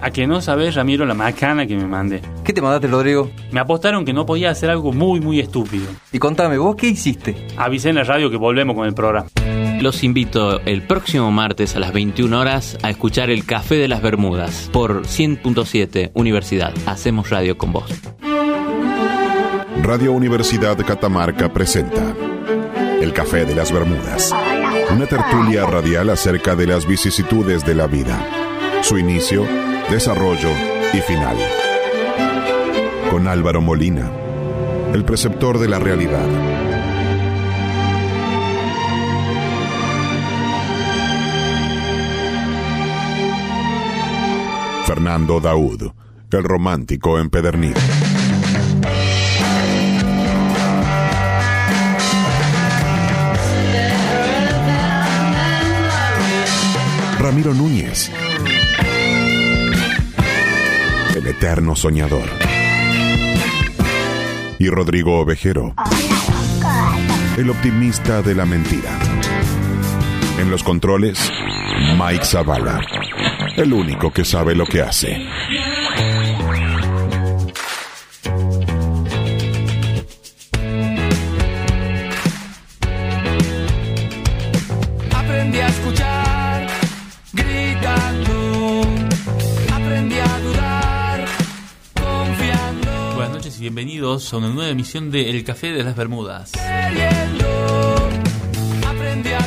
A que no sabés, Ramiro, la macana que me mandé. ¿Qué te mandaste, Rodrigo? Me apostaron que no podía hacer algo muy, muy estúpido. Y contame, ¿vos qué hiciste? Avisé en la radio que volvemos con el programa. Los invito el próximo martes a las 21 horas a escuchar el Café de las Bermudas por 100.7 Universidad. Hacemos radio con vos. Radio Universidad Catamarca presenta El Café de las Bermudas. Una tertulia radial acerca de las vicisitudes de la vida, su inicio, desarrollo y final. Con Álvaro Molina, el preceptor de la realidad. Fernando Daud, el romántico empedernido. Ramiro Núñez, el eterno soñador. Y Rodrigo Ovejero, el optimista de la mentira. En los controles, Mike Zavala, el único que sabe lo que hace. Bienvenidos a una nueva emisión de El Café de las Bermudas.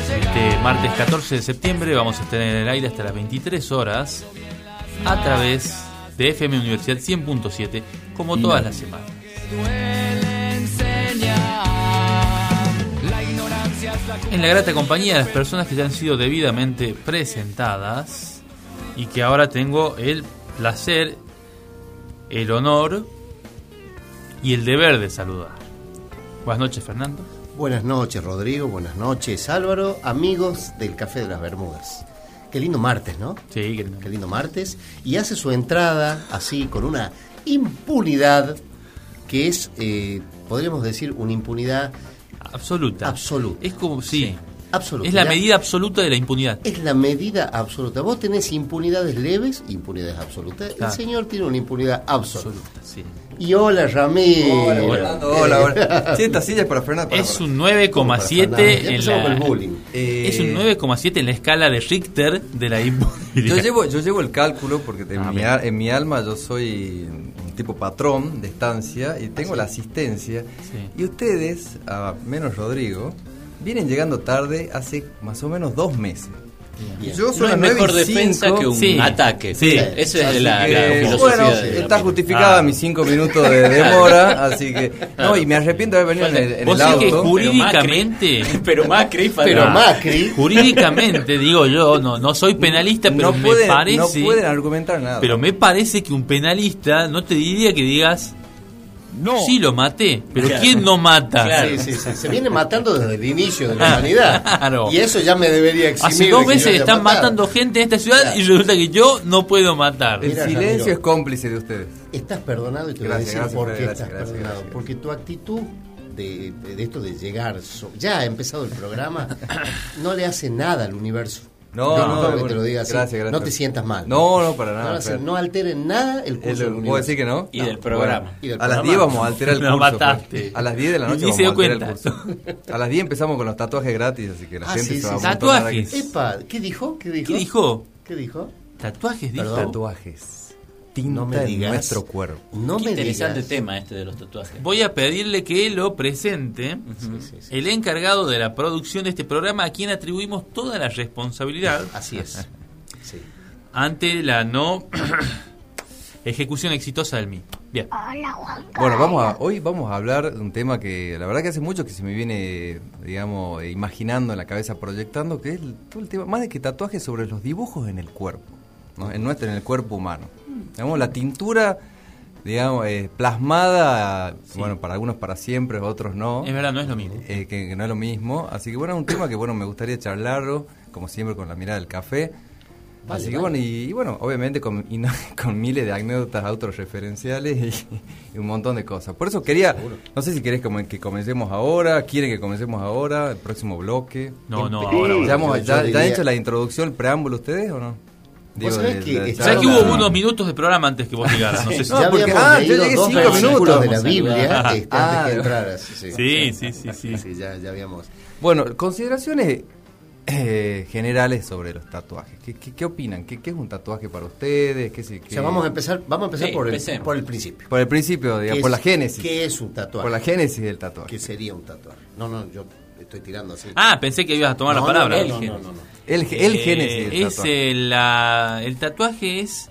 Este martes 14 de septiembre vamos a estar en el aire hasta las 23 horas a través de FM Universidad 100.7 como todas las semanas. En la grata compañía de las personas que ya han sido debidamente presentadas y que ahora tengo el placer, el honor y el deber de saludar. Buenas noches, Fernando. Buenas noches, Rodrigo. Buenas noches, Álvaro. Amigos del Café de las Bermudas. Qué lindo martes, ¿no? Sí, que- Qué lindo martes. Y hace su entrada así, con una impunidad que es, eh, podríamos decir, una impunidad absoluta. absoluta. Es como, sí, Absoluta. es la medida absoluta de la impunidad. Es la medida absoluta. Vos tenés impunidades leves, impunidades absolutas. Claro. El señor tiene una impunidad absoluta. Absoluta, sí. Y hola, Ramiro. Hola, Fernando, hola, hola. Sí, esta silla es para Fernando. para- Es un 9,7 Ya en el la... bullying. Eh, Es un 9,7 en la escala de Richter de la impunidad. Yo llevo, yo llevo el cálculo porque en, Ah, mi, en mi alma yo soy un tipo patrón de estancia y tengo la asistencia. Sí. Y ustedes, a menos Rodrigo, vienen llegando tarde hace más o menos dos meses. Bien. Yo No soy es mejor defensa que un Sí. ataque. Sí. Esa es la, que, la filosofía bueno, de está la- justificada Ah. mis cinco minutos de demora, así que... No, y me arrepiento de haber venido en el, en Vos el que jurídicamente... Pero Macri, Pero Macri. Jurídicamente, digo yo, no, no soy penalista, pero no me pueden, parece... no pueden argumentar nada. Pero me parece que un penalista no te diría que digas, no, sí lo maté, pero Claro. ¿quién no mata? Claro. Sí, sí, sí. Se viene matando desde el inicio de la humanidad. Claro. Y eso ya me debería eximir. Hace dos haya están matado. matando gente en esta ciudad Claro. y resulta que yo no puedo matar. El Mira, silencio Ramiro. es cómplice de ustedes. Estás perdonado y te Gracias, voy a decir gracias, por qué gracias, estás gracias, perdonado. gracias. Porque tu actitud de, de esto de llegar, so- ya ha empezado el programa, no le hace nada al universo. No, Disculpa no, que bueno, te lo diga así. gracias, gracias. No te sientas mal. No, no, para No, nada. Fer. no alteren nada el curso Es del universo. ¿Puedo decir que no? Y del programa. Y del A las programa. 10 vamos a alterar el curso. mataste. A las 10 de la noche se vamos a dio alterar el cuenta. curso. A las 10 empezamos con los tatuajes gratis, así que la Ah, gente sí, se va sí, a aquí. Tatuajes. Epa, ¿qué dijo? ¿Qué dijo? ¿Qué dijo? ¿Qué dijo? ¿Tatuajes dijo? Tatuajes. Tinta No me en nuestro cuerpo. No Qué me interesante digas. tema este de los tatuajes. Voy a pedirle que lo presente Sí, sí, sí. el encargado de la producción de este programa a quien atribuimos toda la responsabilidad Así es. Sí. ante la no ejecución exitosa del mismo. Bien. Bueno, vamos a, hoy vamos a hablar de un tema que la verdad que hace mucho que se me viene, digamos, imaginando en la cabeza, proyectando, que es el- todo el tema, más de que tatuajes sobre los dibujos en el cuerpo, ¿no? en nuestro, en el cuerpo humano. Digamos, la tintura, digamos, eh, plasmada, bueno, para algunos para siempre, otros no. Es verdad, no es lo mismo. eh, que, que no es lo mismo. Así que bueno, es un tema que bueno me gustaría charlarlo, como siempre con la mirada del café. Vale, Así que vale. bueno, y, y bueno, obviamente con, y no- con miles de anécdotas autorreferenciales y, y un montón de cosas. Por eso quería, no sé si querés como que comencemos ahora, quieren que comencemos ahora, el próximo bloque. No, no, Sí. ahora. ¿Ya, ahora. hemos- ya- ya han hecho la introducción, el preámbulo ustedes o no? Diego, sabés que sea que hubo unos minutos de programa antes que vos llegaras. No sé si- No, porque- ah, yo llegué dos cinco minutos. de la Biblia este, Ah. antes que entraras. Sí, Sí, sí, sí, sí. Sí, ya, ya habíamos. Bueno, consideraciones eh, generales sobre los tatuajes. ¿Qué, qué, qué opinan? ¿Qué, qué es un tatuaje para ustedes? ¿Qué, se- O qué- sea, vamos a empezar, vamos a empezar Sí, por, el, por el principio. Por el principio, digamos, ¿Qué por la génesis. ¿Qué es un tatuaje? Por la génesis del tatuaje. ¿Qué sería un tatuaje? No, no, yo estoy tirando así. Ah, pensé que ibas a tomar No, la palabra. No, no, no, no, no. El, el Eh, génesis es el, la- el tatuaje es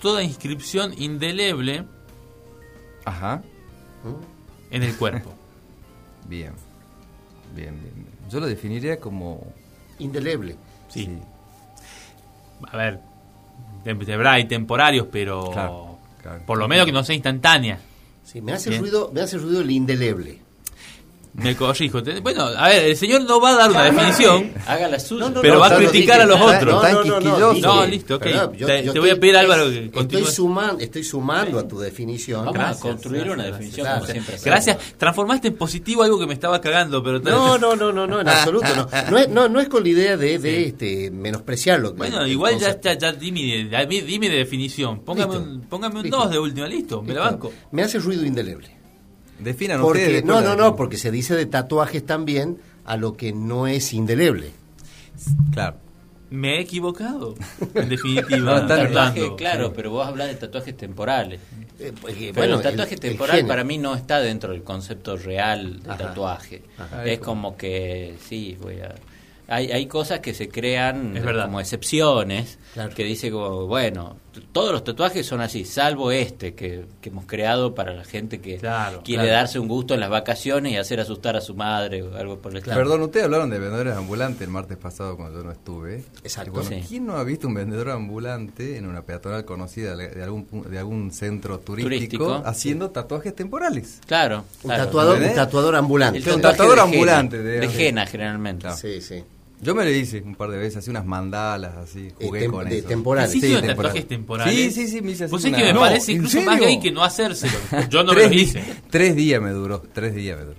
toda inscripción indeleble Ajá. en el cuerpo. Bien. Bien, bien. bien. Yo lo definiría como... Indeleble. Sí. A ver, de, de verdad hay temporarios, pero Claro, claro. por lo menos que no sea instantánea. Sí, me hace Bien. ruido, me hace ruido el indeleble. Me corrijo. Te- Bueno, a ver, el señor no va a dar una definición. Haga la suya. No, no, Pero no, va a ya criticar a los otros. No, listo, ok. Perdón, Te- te estoy- voy a pedir, Álvaro, que Estoy estoy sumando a tu definición. Vamos Gracias, a construir una gracias, definición gracias. como siempre. Gracias. Transformaste en positivo algo que me estaba cagando, pero No, no, no, no, no, en absoluto no. No es, no, no es con la idea de, de este, menospreciarlo. Bueno, El igual ya concepto. está, ya dime, ya di- dime de definición. Póngame Listo. un, póngame un Listo. 2 de última, listo, me la banco. Me hace ruido indeleble. Definan Porque, ustedes. no, no, no, porque se dice de tatuajes también a lo que no es indeleble. Claro. Me he equivocado, en definitiva. No. Tatuaje, claro, pero vos hablas de tatuajes temporales. Eh, porque, Pero bueno, el tatuaje el- temporal para mí no está dentro del concepto real de Ajá. tatuaje. Ajá. Es como que, sí, voy a... Hay, hay cosas que se crean Es verdad. como excepciones, Claro. que dice como, bueno, todos los tatuajes son así, salvo este que, que hemos creado para la gente que Claro, quiere claro. darse un gusto en las vacaciones y hacer asustar a su madre o algo por el estilo. Perdón, ustedes hablaron de vendedores ambulantes el martes pasado cuando yo no estuve. Exacto. Y bueno, Sí. ¿quién no ha visto un vendedor ambulante en una peatonal conocida de algún, pu- de algún centro turístico, Turístico. haciendo tatuajes temporales? Claro, Un claro. tatuador, tatuador ambulante. El Un tatuador de ambulante, de- de henna generalmente. Claro. Sí, sí. Yo me lo hice un par de veces, hacía unas mandalas así, jugué Eh, tem- con de eso. temporales. ¿Hiciste Sí, unos temporal. tatuajes temporales? Sí, sí, sí, me hice así sabés una- que me No, parece ¿en incluso más gay que no hacérselo. Yo no me lo hice. tres días me duró, tres días me duró.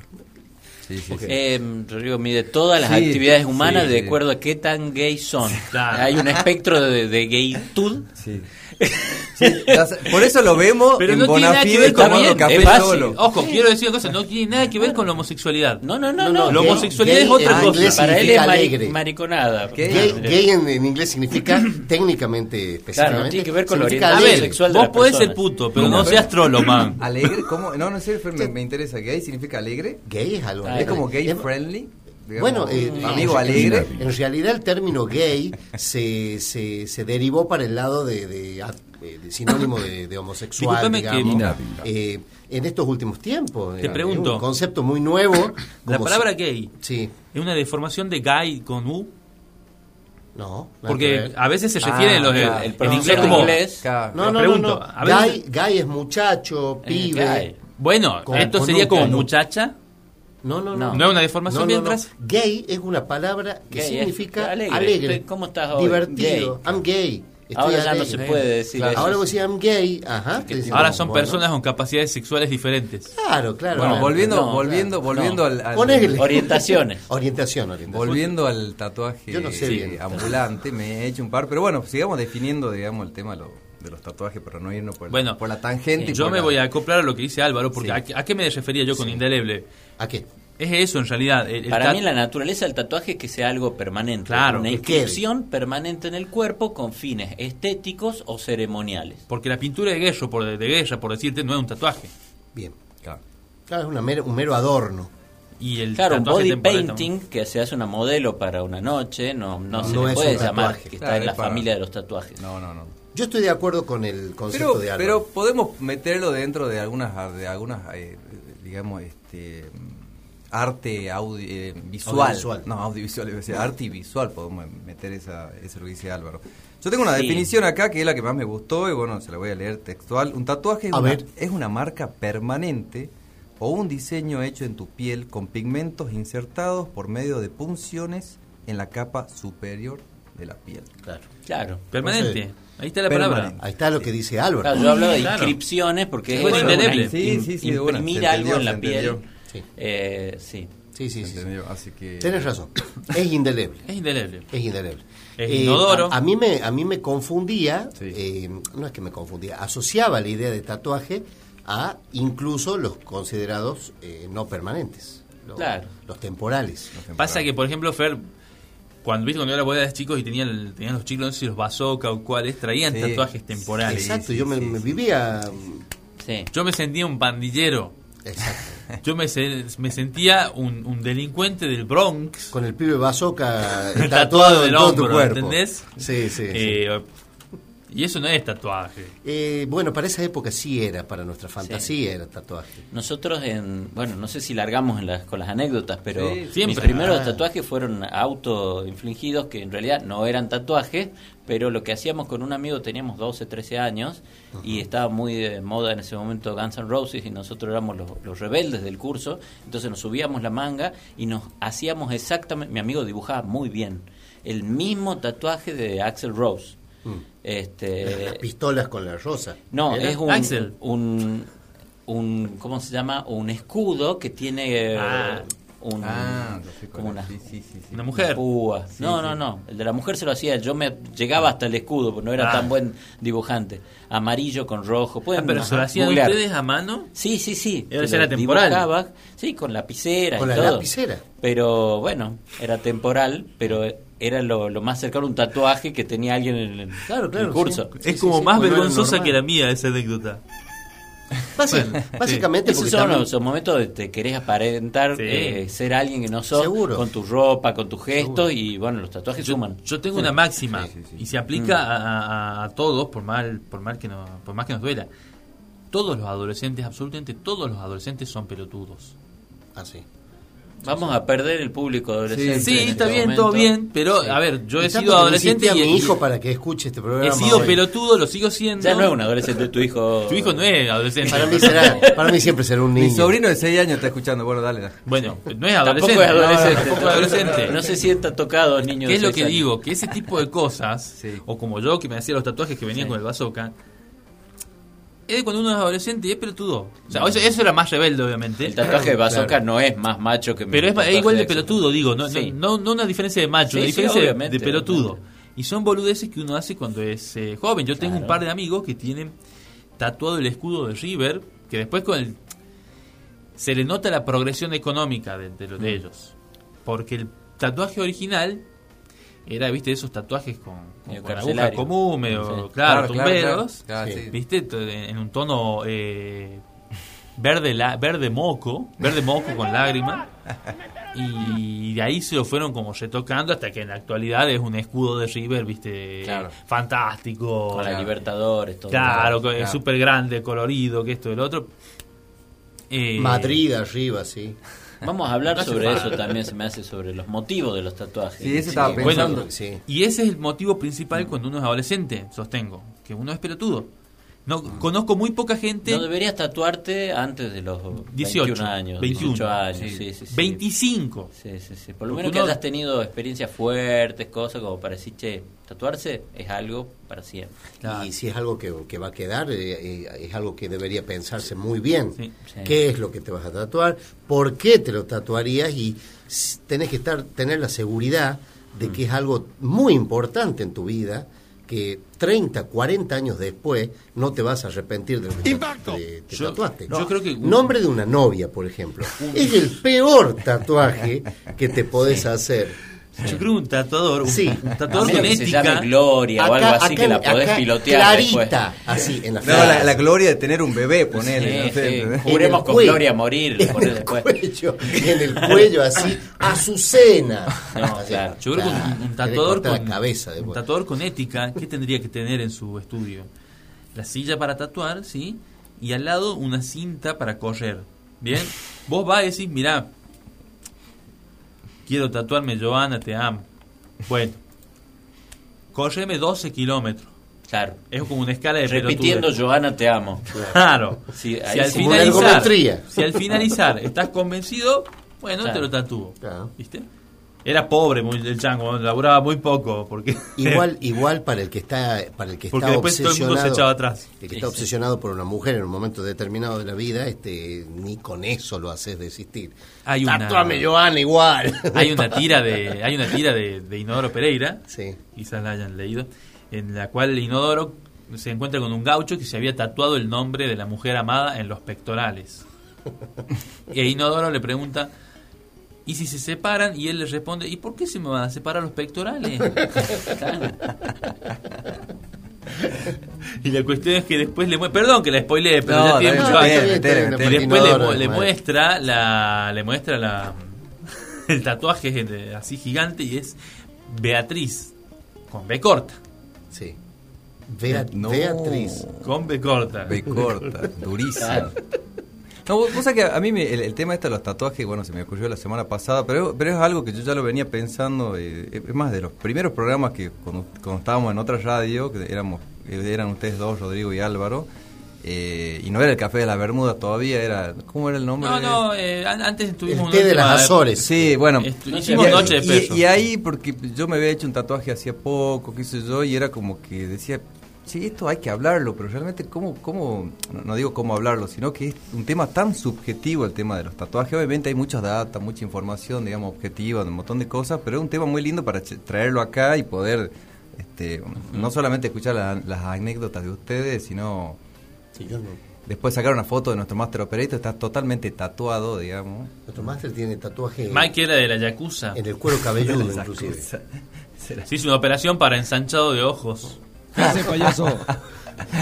Sí, sí, sí. Eh, Rodrigo mide todas las Sí, actividades humanas sí, de sí. acuerdo a qué tan gay son. Claro. Hay un espectro de, de gaytud. Sí. Sí, por eso lo vemos Pero en no tiene nada que Bonafide ver con tomando café solo. Ojo, quiero decir una cosa, no tiene nada que ver con la homosexualidad. No, no, no, No, La homosexualidad gay es otra cosa. inglés Para él es alegre. mariconada. Gay- Gay, Claro. gay en, en inglés significa técnicamente, Claro, específicamente. no tiene que ver con la orientación sexual de vos podés ser puto, pero no No, seas trolo, man. ¿Alegre? ¿Cómo? No, no sé, me, me interesa. ¿Gay significa alegre? Gay es algo Ah, ¿Es como gay Es- friendly? Digamos, Bueno, eh, amigo en- alegre. En realidad el término gay se, se, se derivó para el lado de, de- de sinónimo de, de homosexual, Discúlpame que- digamos. Eh, en estos últimos tiempos. Te eh, pregunto. Es un concepto muy nuevo. La palabra si- gay Sí. es una deformación de gay con U, No. porque a veces se refiere Ah, los, claro. El profesor inglés de como... inglés. Claro. No, no, no, pregunto, no. veces- Gay, gay es muchacho, Eh, pibe. gay. Bueno, Con- esto con sería un como muchacha. No, no, No. no. ¿No es una deformación No, no, no. mientras? Gay es una palabra que Gay es significa alegre. ¿cómo estás hoy? divertido. I'm gay. Estoy Ahora ya no se puede decir Claro. eso. Ahora vos decís I'm gay. Ajá. Ahora son bueno. personas con capacidades sexuales diferentes. Claro, claro. Bueno, claro. volviendo, no, volviendo, claro, volviendo no. al. Orientaciones. Orientación, orientación. volviendo al tatuaje Yo no sé bien. ambulante, me he hecho un par, pero bueno, sigamos definiendo, digamos, el tema lo- de los tatuajes para no irnos por, Bueno, por la tangente. y Yo por me la- voy a acoplar a lo que dice Álvaro, porque Sí. ¿a, qué- a qué me refería yo con Sí. indeleble? ¿A qué? Es eso en realidad. el- el Para tat- mí la naturaleza del tatuaje es que sea algo permanente. Claro, una que quede. inscripción permanente en el cuerpo con fines estéticos o ceremoniales. Porque la pintura de guerra, por, de guerra, por decirte, no es un tatuaje. Bien. Claro. Claro, es una mero- un mero adorno. Y el Claro, un body painting que se hace una modelo para una noche, no, no, se No le puede llamar que está Claro, en la para- familia de los tatuajes. No, no, no. Yo estoy de acuerdo con el concepto Pero, de Álvaro. pero podemos meterlo dentro de algunas, de algunas eh, digamos, este arte audi- eh, visual. Audiovisual. No, audiovisual, iba a decir, arte y visual podemos meter esa, eso lo que dice Álvaro. Yo tengo una Sí. definición acá que es la que más me gustó y bueno, se la voy a leer textual. Un tatuaje es, A una, ver. es una marca permanente o un diseño hecho en tu piel con pigmentos insertados por medio de punciones en la capa superior de la piel. Claro. Claro. Permanente. Ahí está la Permanente. palabra. Ahí está lo que dice Álvaro. Claro, yo hablo de Claro. inscripciones porque Sí, es bueno, indeleble. in- Sí, imprimir algo entendió, en la piel. Sí. Eh, sí. Sí, sí, sí. sí. ¿entendió? Así que... Tenés razón. Es indeleble. Es indeleble. Es indeleble. Es inodoro. a, a mí me, a mí me confundía, Sí. eh, no es que me confundía, asociaba la idea de tatuaje a incluso los considerados eh, no permanentes, los, Claro. los temporales. Pasa que, por ejemplo, Fer, cuando viste cuando yo era boda de chicos y tenían, los chicos, no sé si los bazooka o cuáles, traían Sí. tatuajes temporales. Exacto, sí, yo me, sí, me vivía... Sí. Yo me sentía un pandillero. Exacto. Yo me, se- me sentía un, un delincuente del Bronx. Con el pibe bazooka Tatuado tatuado del en todo tu hombro, cuerpo. ¿entendés? Sí, sí. sí. Y eso no es tatuaje. Eh, bueno, para esa época sí era, para nuestra fantasía era tatuaje. Nosotros, en, bueno, no sé si largamos en las, con las anécdotas, pero Sí, mis primeros Ah. tatuajes fueron autoinfligidos, que en realidad no eran tatuajes, pero lo que hacíamos con un amigo, teníamos 12, 13 años, y estaba muy de moda en ese momento Guns N' Roses, y nosotros éramos los, los rebeldes del curso, entonces nos subíamos la manga y nos hacíamos exactamente, mi amigo dibujaba muy bien, el mismo tatuaje de Axel Rose. Las Este, pistolas con la rosa. no, ¿Era? es un, Axel. un, un, ¿cómo se llama? Un escudo que tiene Ah. un, Ah, como una, Sí, sí, sí, sí. Una mujer. púa. no, no, no. El de la mujer se lo hacía. Yo me llegaba hasta el escudo, porque no era Ah. tan buen dibujante. Amarillo con rojo. Pueden Ah, pero se lo ajá, hacían googlear. ustedes a mano. Sí, sí, sí. Era- era temporal. dibujaba, sí, con lapicera Con y la todo. lapicera. Pero bueno, era temporal, pero era lo, lo más cercano a un tatuaje que tenía alguien en el, Claro, en claro, el curso. sí. es como sí, más vergonzosa que la mía esa anécdota. Bueno, básicamente Esos son también- los, los momentos de te querés aparentar Sí. eh, ser alguien que no sos Seguro. con tu ropa, con tus gestos y bueno, los tatuajes Yo, suman. yo tengo una máxima Sí, sí, sí. y se aplica a, a- a todos por mal por mal que no por más que nos duela. Todos los adolescentes, absolutamente todos los adolescentes son pelotudos. Así. Vamos a perder el público adolescente. Sí, está este bien, momento. todo bien, pero Sí. a ver, yo he sido adolescente a y mi y- hijo para que escuche este programa. he sido hoy. pelotudo, lo sigo siendo. Ya no es un adolescente, tu hijo. Tu hijo no es adolescente. Para mí, será, para mí siempre será un niño. Mi sobrino de 6 años está escuchando. Bueno, dale. dale. Bueno, no es Tampoco adolescente. es adolescente. Tampoco es adolescente. No se sienta tocado, niño. ¿Qué es de lo que años. digo? Que ese tipo de cosas, Sí. o como yo que me hacía los tatuajes que venían Sí. con el bazooka, es de cuando uno es adolescente y es pelotudo. O sea, eso, eso era más rebelde, obviamente. El tatuaje de bazooka Claro. no es más macho que Pero es, igual de pelotudo, digo. No, Sí. no, no, no una diferencia de macho, Sí, una sí, diferencia de- de pelotudo. obviamente. Y son boludeces que uno hace cuando es eh, joven. Yo tengo un par de amigos que tienen tatuado el escudo de River, que después con el... Se le nota la progresión económica de, de, lo Mm. de ellos. Porque el tatuaje original era, viste, esos tatuajes con, con, con aguja común, medio, Sí. claro, Claro, claro, tumberos. claro, Sí. sí. ¿Viste? En un tono eh, verde la, verde moco, verde moco con lágrima. Y de ahí se lo fueron como retocando hasta que en la actualidad es un escudo de River, ¿viste? Claro. Fantástico. Con la Libertadores, todo. Claro, Claro. es súper grande, colorido, que esto y el otro. Eh, Madrid arriba, sí. Vamos a hablar sobre eso también, se me hace sobre los motivos de los tatuajes. Sí, eso estaba Sí, pensando. Bueno, sí. Y ese es el motivo principal cuando uno es adolescente, sostengo, que uno es pelotudo. No, conozco muy poca gente. No deberías tatuarte antes de los 18 21 años, 21, 18 años, sí. sí, sí, sí. 25. Sí, sí, sí. Por lo Porque menos que uno- hayas tenido experiencias fuertes, cosas como para decir, che, tatuarse es algo para siempre. Claro. Y si es algo que, que va a quedar, eh, eh, es algo que debería pensarse muy bien. Sí. Sí. ¿Qué es lo que te vas a tatuar? ¿Por qué te lo tatuarías? Y tenés que estar tener la seguridad de que es algo muy importante en tu vida, que 30, 40 años después no te vas a arrepentir de lo que te- te, te Yo- tatuaste. yo creo que- Nombre de una novia, por ejemplo. Es el peor tatuaje que te podés hacer. Yo creo que un tatuador, un, Sí. un tatuador con que se ética. llame Gloria o algo así que la podés acá, pilotear Clarita, después. así, en la No, la, gloria de tener un bebé, ponele. Sí, no sé. Juremos con cuello. Gloria a morir, en el después. cuello, en el cuello así, Azucena. No, Así, claro. Yo creo que un, tatuador con la cabeza un tatuador con ética, ¿qué tendría que tener en su estudio? La silla para tatuar, ¿sí? Y al lado una cinta para correr. ¿Bien? Vos vas y decís, mirá, quiero tatuarme, Joana, te amo. Bueno, correme 12 kilómetros. Claro. Es como una escala de Repitiendo. Joana, te amo. Claro. Sí, si, al finalizar, si al finalizar estás convencido, bueno, Claro. te lo tatúo. Claro. ¿Viste? Era pobre muy, el chango, laburaba muy poco. porque Igual, igual para el que está, para el que Porque está después todo el mundo se obsesionado, atrás. el que está Sí, obsesionado por una mujer en un momento determinado de la vida, este, ni con eso lo haces desistir. Hay una- Tatuame, Joana, igual. hay una tira de hay una tira de, de Inodoro Pereira, Sí. quizás la hayan leído, en la cual Inodoro se encuentra con un gaucho que se había tatuado el nombre de la mujer amada en los pectorales. Y Inodoro le pregunta, ¿y si se separan? Y él le responde, ¿y por qué se me van a separar los pectorales? y la cuestión es que después le muestra, perdón que la spoileé, pero No, ya tiene mucho Y después le, muestra la le muestra la el tatuaje de- así gigante y es Beatriz con B corta, Sí. Bea- No. Beatriz. con B corta. B corta, durísimo. No, vos, vos sabés que a mí me- el, el tema este de los tatuajes, bueno, se me ocurrió la semana pasada, pero, pero es algo que yo ya lo venía pensando, eh, es más, de los primeros programas que cuando, cuando estábamos en otra radio, que éramos eran ustedes dos, Rodrigo y Álvaro, eh, y no era el Café de la Bermuda todavía, era, ¿cómo era el nombre? No, no, eh, an- antes tuvimos El un té de las Azores. Sí, bueno. Hicimos y, Noche de y- Peso. y ahí, porque yo me había hecho un tatuaje hacía poco, qué sé yo, y era como que decía, sí, esto hay que hablarlo, pero realmente, ¿cómo, cómo no, no digo cómo hablarlo, sino que es un tema tan subjetivo el tema de los tatuajes? Obviamente hay muchas datos, mucha información, digamos, objetiva, de un montón de cosas, pero es un tema muy lindo para traerlo acá y poder, este, no solamente escuchar la- las anécdotas de ustedes, sino Sí, yo no. después sacar una foto de nuestro Master Operator, está totalmente tatuado, digamos. Nuestro máster tiene tatuaje Mike era de la Yakuza. en el cuero cabelludo, inclusive. Se hizo una operación para ensanchado de ojos. Ese payaso.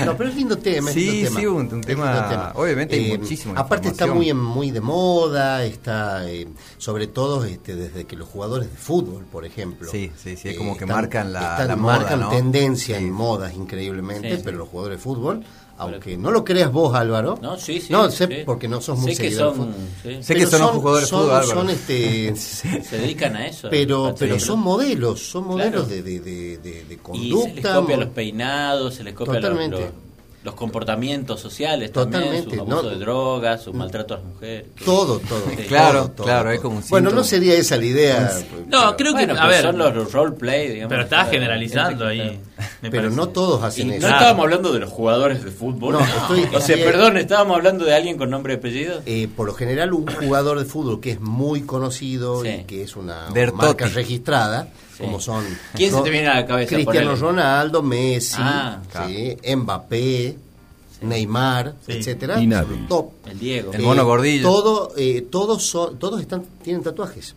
No, pero es lindo tema. es Sí, lindo tema. sí, un- tema- obviamente hay muchísima Aparte está muy en- muy de moda, está eh, sobre todo este, desde que los jugadores de fútbol, por ejemplo. Sí, sí, sí, es como que están- marcan la- están- la moda, marcan ¿no? tendencia Sí. en modas increíblemente, Sí, sí. pero los jugadores de fútbol, aunque no lo creas vos, Álvaro. No, sí, sí. No, sé sí. porque no sos muy Sé que seguidor del son, sí, Sé que son, jugadores de son- fútbol, Álvaro. son, este, se dedican a eso. pero a pero son modelos, son modelos Claro. de, de, de, de- de Y conducta. se les copia los peinados, se les copia los, Totalmente. los, los comportamientos sociales también, Totalmente, su abuso no- de drogas, su maltrato a las mujeres. Todo, todo. Sí. Claro, todo, todo, claro, todo. hay como un Bueno, no sería esa la idea. No, pero- creo Bueno, que, a ver, son los roleplay, digamos. pero estás Claro, generalizando ahí. me Pero parece. no todos Y hacen no eso. estábamos hablando de los jugadores de fútbol. No, estoy- o sea, perdón, estábamos hablando de alguien con nombre y apellido. Eh, por lo general, un jugador de fútbol que es muy conocido Sí. y que es una Bertotti. marca registrada, Sí. como son. ¿Quién se te viene a la cabeza? Cristiano. Ronaldo, Messi, Ah, sí, Mbappé, Neymar, Sí. etcétera. Y nadie. son Top. El Diego. El mono gordillo. Todo, eh, todos son, todos están, tienen tatuajes.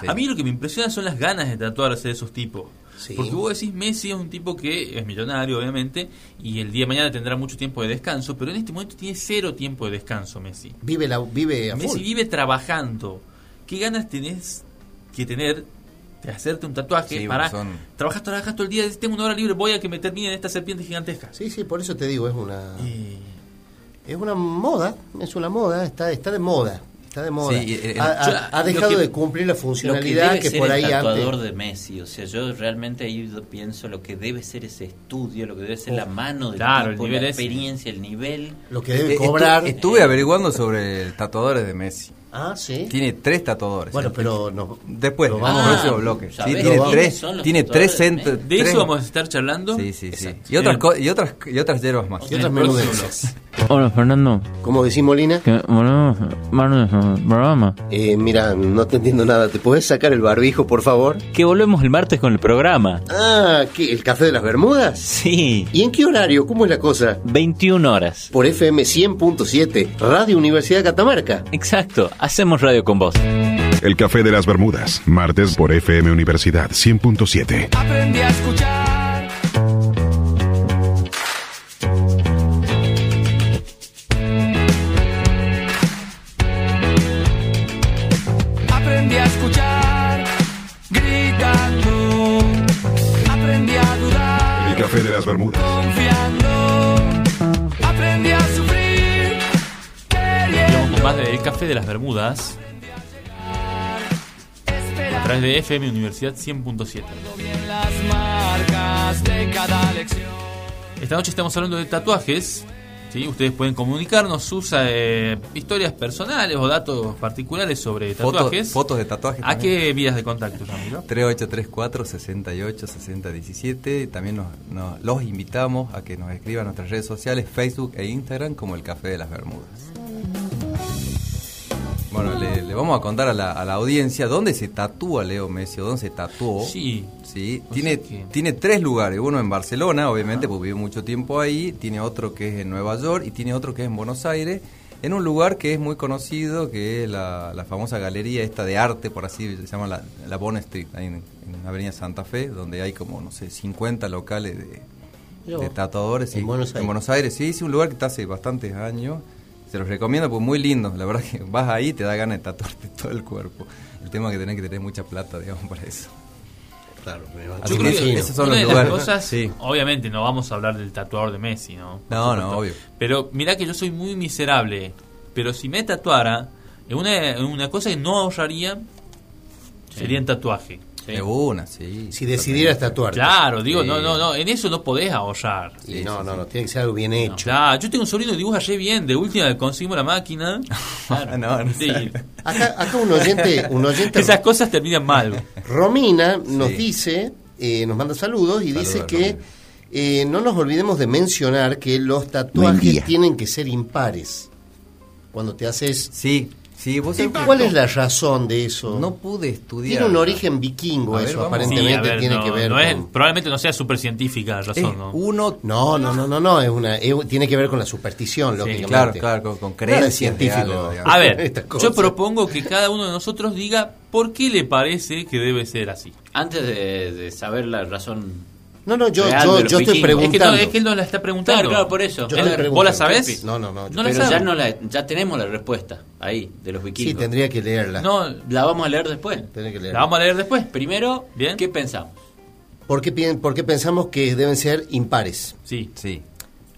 Sí. A mí lo que me impresiona son las ganas de tatuarse de esos tipos. Sí. Porque vos decís, Messi es un tipo que es millonario, obviamente, y el día de mañana tendrá mucho tiempo de descanso, pero en este momento tiene cero tiempo de descanso Messi. Vive la, vive a Messi full. vive trabajando. ¿Qué ganas tenés que tener de hacerte un tatuaje Sí, para... son- Trabajas, trabajas todo el día, tengo una hora libre, voy a que me termine esta serpiente gigantesca. Sí, sí, por eso te digo, es una, Eh, es una moda, es una moda, está, está de moda. Está de moda. Sí, eh, ha, ha- yo- ha lo dejado que- de cumplir la Lo que funcionalidad debe que, ser por el ahí tatuador antes. de Messi, o sea, yo realmente ahí pienso lo que debe ser ese estudio, lo que debe ser la mano del Claro, tipo, el nivel la ese. experiencia, el nivel. Lo que debe Eh, estu- cobrar. estuve averiguando sobre tatuadores de Messi. Ah, sí. Tiene tres tatuadores. Bueno, pero no, Después, lo vamos vamos al a- próximo bloque. ¿sabés Sí, tiene tres, tiene tres centros. de eso tres- vamos a estar charlando. Sí, sí, sí. Y otras, y otras, y otras hierbas más. Y otras menudencias. Hola Fernando, ¿Cómo decís, Molina? que al programa. Eh, mira, no te entiendo nada. ¿Te puedes sacar el barbijo, por favor? Que volvemos el martes con el programa. Ah, ¿qué? ¿El café de las Bermudas? Sí, ¿Y en qué horario? ¿Cómo es la cosa? 21 horas. Por FM 100.7, Radio Universidad de Catamarca. Exacto, hacemos radio con vos. El Café de las Bermudas, martes por FM Universidad 100.7. Aprendí a escuchar. Aprendí a escuchar. Gritando. Aprendí a dudar. El Café de las Bermudas. Del Café de las Bermudas a través de FM Universidad 100.7. bien las marcas de cada lección. Esta noche estamos hablando de tatuajes ¿sí? Ustedes pueden comunicarnos sus eh, historias personales o datos particulares sobre Foto- tatuajes. fotos de tatuajes ¿A también. qué vías de contacto, Ramiro? 3834 68 60 17 también nos, nos- los invitamos a que nos escriban en nuestras redes sociales Facebook e Instagram como el Café de las Bermudas bueno le, le vamos a contar a la, a la audiencia dónde se tatúa Leo Messi dónde se tatuó Sí. Sí, tiene, que- tiene tres lugares, uno en Barcelona, obviamente, porque vivió mucho tiempo ahí, tiene otro que es en Nueva York y tiene otro que es en Buenos Aires, en un lugar que es muy conocido, que es la, la famosa galería esta de arte, por así se llama la, la Bond Street, ahí en, en Avenida Santa Fe, donde hay como, no sé, 50 locales de, tatuadores. en sí. Buenos Aires. En Buenos Aires, sí, es un lugar que está hace bastantes años. Se los recomiendo porque muy lindo. La verdad que vas ahí y te da ganas de tatuarte todo el cuerpo. El tema es que tenés que tener mucha plata, digamos, para eso. Claro, Yo creo que esos son una los de lugares. las cosas, Sí. obviamente no vamos a hablar del tatuador de Messi, ¿no? Por No, no, obvio. Pero mirá que yo soy muy miserable, pero si me tatuara, una, una cosa que no ahorraría sería en tatuaje. De una, sí. Si decidieras tatuarte. Claro, digo, Sí. no, no, no, en eso no podés ahorrar. Y no, no, no, tiene que ser algo bien hecho. Claro, yo tengo un sobrino que dibuja re bien, de última conseguimos la máquina. Claro. No, no Sí. Acá, acá un oyente, un oyente Esas cosas terminan mal. Romina nos Sí. dice, eh, nos manda saludos y dice que eh, no nos olvidemos de mencionar que los tatuajes tienen que ser impares. Cuando te haces... Sí, sí, vos ¿Cuál es la razón de eso? No pude estudiar. Tiene un origen vikingo ver, eso, vamos. aparentemente Sí, ver, tiene no, que ver no es- con... probablemente no sea súper científica la Es razón, ¿no? uno. No, no, no, no, no, es una, es- tiene que ver con la superstición, lógicamente. Claro, claro, con, con creencias científico. A ver, Estas yo propongo que cada uno de nosotros diga por qué le parece que debe ser así. Antes de, de saber la razón. No, no, yo, yo, estoy vikingos. Es que, no, preguntando. es que él no la está preguntando. Claro, claro, por eso. Yo ¿Vos la preguntando. sabés? No, no, no. yo- No la pero sabe. ya, no la, ya tenemos la respuesta ahí, de los vikingos. Sí, tendría que leerla. No, La vamos a leer después. Tendría que la leerla. vamos a leer después. Primero, Bien. ¿qué pensamos? ¿Por qué, por qué pensamos que deben ser impares? Sí. Sí.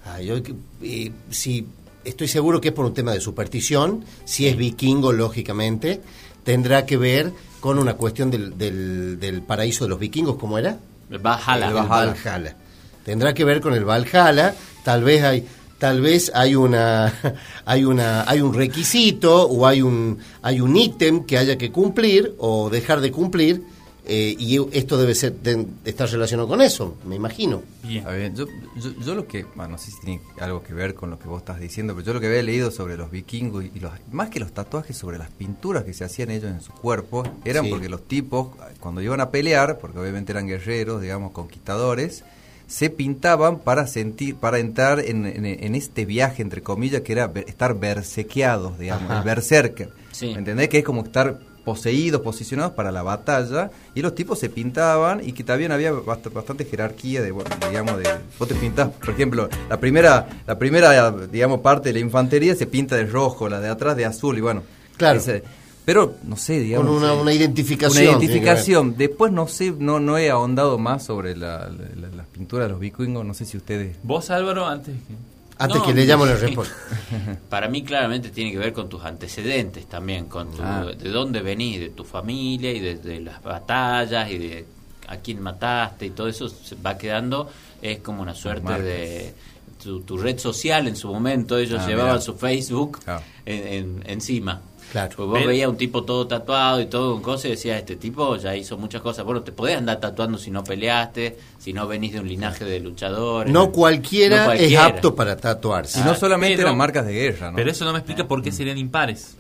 Ah, yo, eh, si estoy seguro que es por un tema de superstición, si es vikingo, lógicamente, tendrá que ver con una cuestión del, del, del paraíso de los vikingos, ¿cómo era? Valhalla. El Valhalla. Tendrá que ver con el Valhalla, tal vez hay tal vez hay una hay una hay un requisito o hay un hay un ítem que haya que cumplir o dejar de cumplir eh, y esto debe ser de- estar relacionado con eso, me imagino. Bien. A ver, yo, yo, yo lo que, bueno, no sé si tiene algo que ver con lo que vos estás diciendo, pero yo lo que había leído sobre los vikingos y los, más que los tatuajes, sobre las pinturas que se hacían ellos en su cuerpo, eran Sí. porque los tipos, cuando iban a pelear, porque obviamente eran guerreros, digamos, conquistadores, se pintaban para sentir, para entrar en, en- en este viaje, entre comillas, que era ver- estar bersequeados, digamos, Ajá. el berserker. Sí. ¿Me entendés? Que es como estar poseídos, posicionados para la batalla, y los tipos se pintaban y que también había bast- bastante jerarquía de, bueno, digamos, de, vos te pintás, por ejemplo, la primera, la primera, digamos, parte de la infantería se pinta de rojo, la de atrás de azul, y bueno, Claro. ese- pero no sé, digamos, Con una, eh, una identificación. una identificación. Después no sé, no, no he ahondado más sobre la, la- la- las pinturas de los vikingos, no sé si ustedes... Vos, Álvaro, antes que... Antes No, que le llamo la respuesta. Para mí claramente tiene que ver con tus antecedentes también, con tu- Ah. de dónde venís, de tu familia y de, de las batallas y de a quién mataste y todo eso se va quedando, es como una suerte de tu, tu red social en su momento, ellos Ah, llevaban su Facebook Ah. en, en- encima. Claro. Pues vos Ven- veías un tipo todo tatuado y todo con cosas y decías, este tipo ya hizo muchas cosas. Bueno, te podés andar tatuando si no peleaste, si no venís de un linaje de luchadores. No cualquiera, No cualquiera. es apto para tatuarse. Y no Ah, solamente pero- eran marcas de guerra, ¿no? Pero eso no me explica por qué serían impares.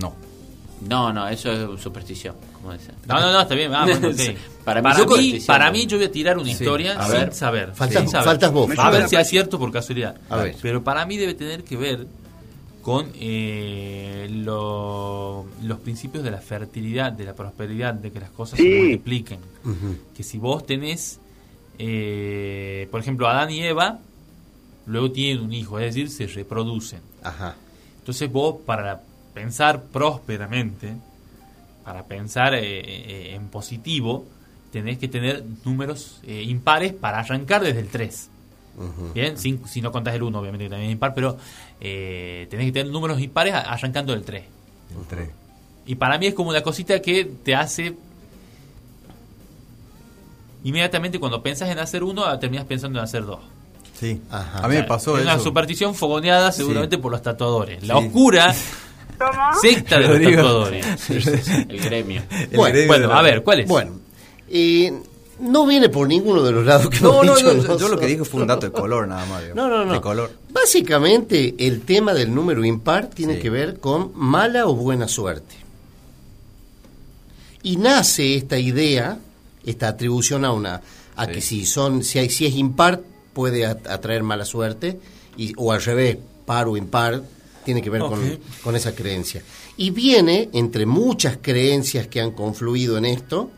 No. No, no, eso es superstición, como. No, no, no, está bien. Ah, bueno. Para, Para mí para mí yo voy a tirar una Sí. historia A sin ver. saber. Faltas- sin saber. faltas vos. A ver si es cierto por casualidad. A ver. Pero para mí debe tener que ver con eh, lo- los principios de la fertilidad, de la prosperidad, de que las cosas se multipliquen. Que si vos tenés, eh, por ejemplo, Adán y Eva, luego tienen un hijo, es decir, se reproducen. Ajá. Entonces vos, para pensar prósperamente, para pensar eh, eh, en positivo, tenés que tener números impares para arrancar desde el 3. Ujú. Bien, Sin- si no contás el 1, obviamente que también es impar, pero eh, tenés que tener números impares arrancando del 3. Entre... Y para mí es como una cosita que te hace... Inmediatamente cuando pensás en hacer uno, terminas pensando en hacer dos. Sí. Ajá. a mí me pasó es una eso. superstición fogoneada seguramente por los tatuadores. La Sí. oscura secta de los tatuadores. El gremio. El Bueno, gremio Bueno, de la- a ver, ¿cuál es? Bueno, eh, no viene por ninguno de los lados que No, hemos no, dicho no, yo- lo que dije fue un dato de color nada más. digamos. No, no, no. De color. Básicamente, el tema del número impar tiene Sí. que ver con mala o buena suerte. Y nace esta idea, esta atribución a una a Sí. que si son si hay si es impar puede at- atraer mala suerte y o al revés, par o impar tiene que ver con, con esa creencia. Y viene entre muchas creencias que han confluido en esto,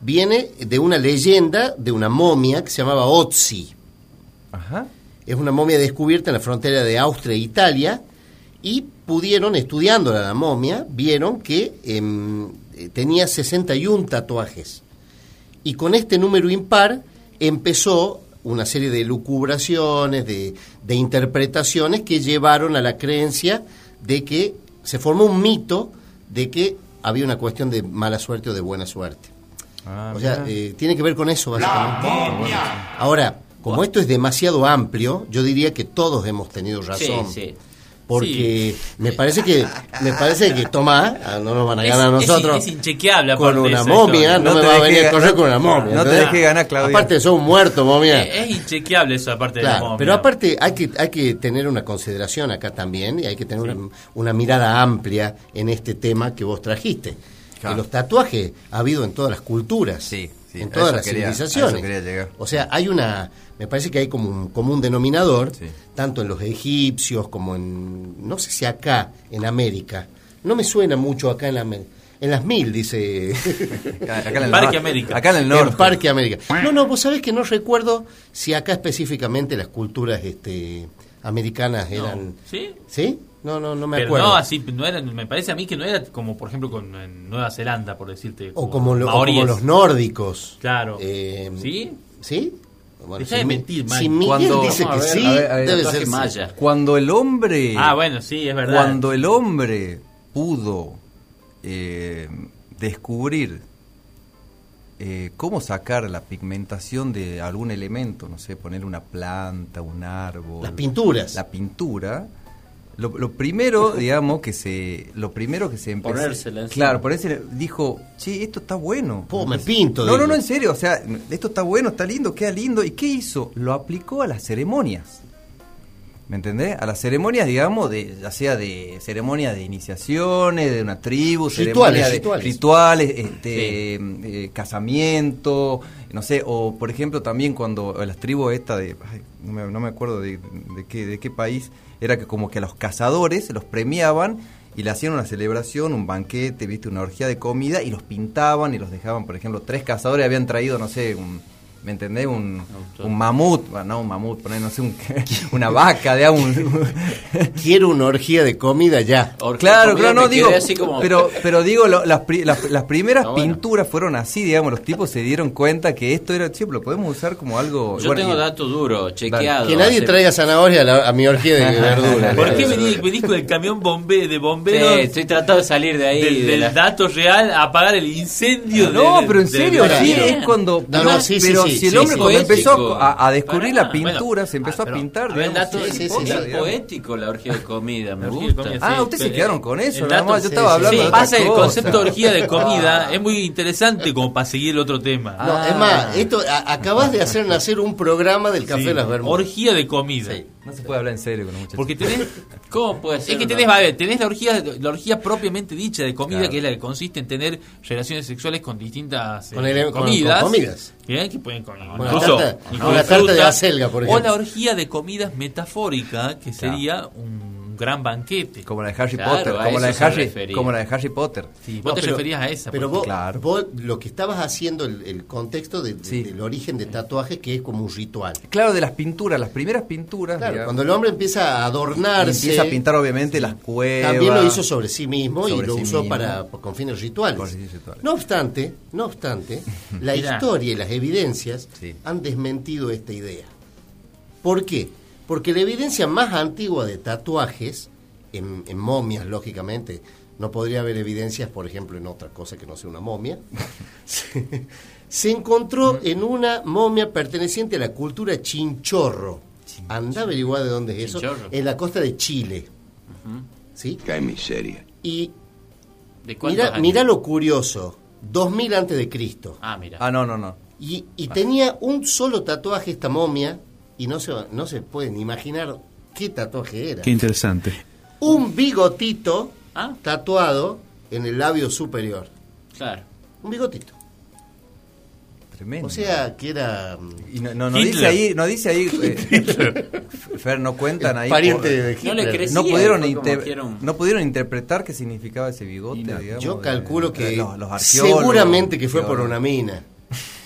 viene de una leyenda de una momia que se llamaba Otzi. Ajá. Es una momia descubierta en la frontera de Austria e Italia y pudieron, estudiando la momia, vieron que em, eh, tenía 61 tatuajes. Y con este número impar empezó una serie de lucubraciones, de, de interpretaciones que llevaron a la creencia de que se formó un mito de que había una cuestión de mala suerte o de buena suerte. Ah, O sea, eh, tiene que ver con eso, básicamente. Ahora, como esto es demasiado amplio, yo diría que todos hemos tenido razón. Sí, sí. Porque me parece que me parece que Tomás, ah, no nos van a Es- ganar a es- nosotros. Es, inchequeable con aparte de una momia, no, No me va a venir a correr con una momia. no te dejes ganar, Claudia. Aparte, sos un muerto, momia. Es inchequeable eso aparte de la momia. pero aparte hay que, hay que tener una consideración acá también y hay que tener una, una mirada amplia en este tema que vos trajiste. Claro. Que los tatuajes ha habido en todas las culturas, Sí, sí, en todas las quería- civilizaciones. O sea, hay una, me parece que hay como un común denominador, Sí. tanto en los egipcios como en, no sé si acá, en América. No me suena mucho acá en la, en las mil, dice... Acá, acá en el Parque. América. Acá en el En norte. Parque América. No, no, vos sabés que no recuerdo si acá específicamente las culturas este, americanas No. eran... ¿Sí? ¿Sí? No, no, no me Pero acuerdo. no, así, no era, me parece a mí que no era como, por ejemplo, con en Nueva Zelanda, por decirte. o, como lo- o como los nórdicos. Claro. Eh, ¿Sí? ¿Sí? Bueno, Deja de mentir, si Cuando- dice Vamos que a ver, sí, a ver, a ver, debe tatuaje ser sí. maya. Cuando el hombre. Ah, bueno, sí, es verdad. Cuando el hombre pudo eh, descubrir eh, cómo sacar la pigmentación de algún elemento, no sé, poner una planta, un árbol, Las pinturas. la pintura, lo, lo primero, digamos, que se, lo primero que se empezó, Ponérsela encima. claro, ponerse, dijo, sí, esto está bueno. Po, me pinto, No, no, no, en serio, o sea, esto está bueno, está lindo, queda lindo. ¿Y qué hizo? Lo aplicó a las ceremonias. ¿Me entendés? A las ceremonias, digamos, de, ya sea de ceremonias de iniciaciones, de una tribu, Rituales, ceremonias de rituales. rituales, este, eh, casamiento, no sé, o por ejemplo también cuando las tribus esta de, ay, no, me, no me acuerdo de, de qué, de qué país, era que como que a los cazadores los premiaban y le hacían una celebración, un banquete, viste, una orgía de comida y los pintaban y los dejaban, por ejemplo, tres cazadores habían traído, no sé, un, ¿me entendés? Un, un mamut, bueno, no un mamut, poner, no sé, un- una vaca, digamos. un- Quiero una orgía de comida ya. Orgía Claro, comida, claro, no me digo, quedé así como- pero pero digo lo- las, las, las primeras Ah, bueno. pinturas fueron así, digamos, los tipos se dieron cuenta que esto era, sí, lo podemos usar como algo. Yo bueno, tengo y- dato duro, chequeado. Que nadie hace- traiga zanahoria a, la- a mi orgía de verdura. ¿Por qué venís, venís con el camión bombe, de Sí, bomberos estoy tratando de salir de ahí. del, de del la- dato real a apagar el incendio? No, de- pero en de- serio, de- sí, de- es cuando. No, pero no, sí, sí, si el sí, hombre sí, cuando empezó a, a descubrir Pará, la pintura, bueno, se empezó ah, a pero, pintar. dato-. Es poético la orgía de comida, me gusta. comida, Ah, ustedes se quedaron con eso, dato-. Yo estaba sí, hablando Sí, de pasa el concepto de orgía de comida es muy interesante como para seguir el otro tema. No, Ah. es más, esto a- acabas de hacer nacer un programa del Café Sí, de las Bermudas. Orgía de comida. No se puede hablar en serio con los muchachos. Porque tenés, ¿Cómo puede ser? es que una- tenés, a ver, tenés la orgía, la orgía propiamente dicha de comida, Claro. que es la que consiste en tener relaciones sexuales con distintas eh, Con comidas. con comidas. Bien, que pueden con, la incluso, tarta- incluso con la tarta de fruta. acelga, por O ejemplo. la orgía de comidas metafórica, que sería un gran banquete. Como la de Harry Claro, Potter, como la de Harry, refería. como la de Harry Potter. Sí, vos No, te pero- referías a esa. Pero vos, Claro. vos lo que estabas haciendo, el, el contexto de- de- Sí. del origen de tatuajes, que es como un ritual. Claro, de las pinturas, las primeras pinturas. Claro, digamos, cuando el hombre empieza a adornarse, empieza a pintar obviamente las cuevas. también lo hizo sobre sí mismo y lo sí usó mismo. para con fines rituales. Con fines rituales. No obstante, no obstante, la historia y las evidencias Sí. han desmentido esta idea. ¿Por qué? Porque la evidencia más antigua de tatuajes, en, en momias, lógicamente, no podría haber evidencias, por ejemplo, en otra cosa que no sea una momia, se, se encontró en una momia perteneciente a la cultura chinchorro. Anda a averiguar de dónde es eso. Chinchorro. En la costa de Chile. ¿Sí? Qué miseria. Y ¿De mira, mira lo curioso. 2000 antes de Cristo. Ah, mira. Ah, no, no, no. Y, y tenía un solo tatuaje esta momia y no se, no se pueden imaginar qué tatuaje era. Qué interesante. Un bigotito Ah. tatuado en el labio superior. Claro. Un bigotito. Tremendo. O sea, que era mm, Y no, no, no Hitler. dice ahí, no dice ahí, eh, Fer, no cuentan ahí. pariente por- de No le Hitler. crecí. no pudieron, inter- no pudieron interpretar qué significaba ese bigote, digamos. Yo calculo de que los, los arqueólogos, seguramente que fue por una mina.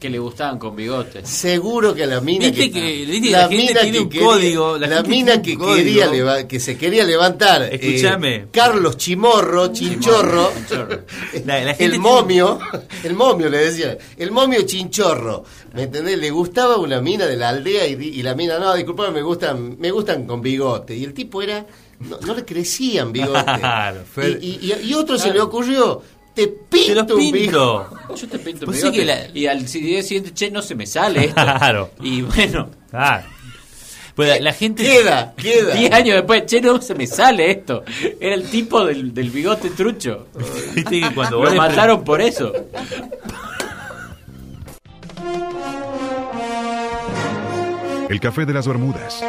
Que le gustaban con bigotes. Seguro que a la mina Viste que, que- viste que la gente tiene un quería- código, la mina que quería leva- que se quería levantar eh, Escúchame. Carlos Chimorro Chinchorro. La- el tiene- momio el momio le decía el momio Chinchorro ¿me entendés? le gustaba una mina de la aldea y, la mina no disculpame me gustan me gustan con bigote y el tipo era no, no le crecían bigote Claro, fue- y, y, y- y otro se le ocurrió te Te los pinto un bigote pinto. Yo te pinto Pues bigote. sí que la- Y al día siguiente, che, no se me sale esto. Claro. Y bueno, Claro. Pues la, gente. queda queda 10 años después, che, no se me sale esto. Era el tipo del, del bigote trucho. Viste que cuando Lo mataron por eso. El Café de las Bermudas.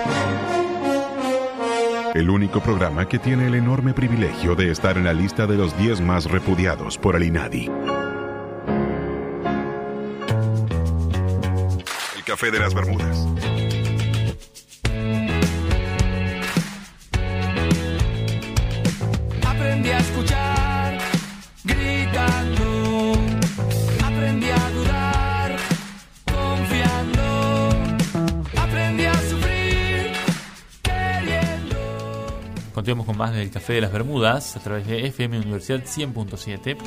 El único programa que tiene el enorme privilegio de estar en la lista de los 10 más repudiados por el INADI. El Café de las Bermudas. Aprendí a escuchar gritando, Continuamos con más del Café de las Bermudas a través de FM Universidad 100.7.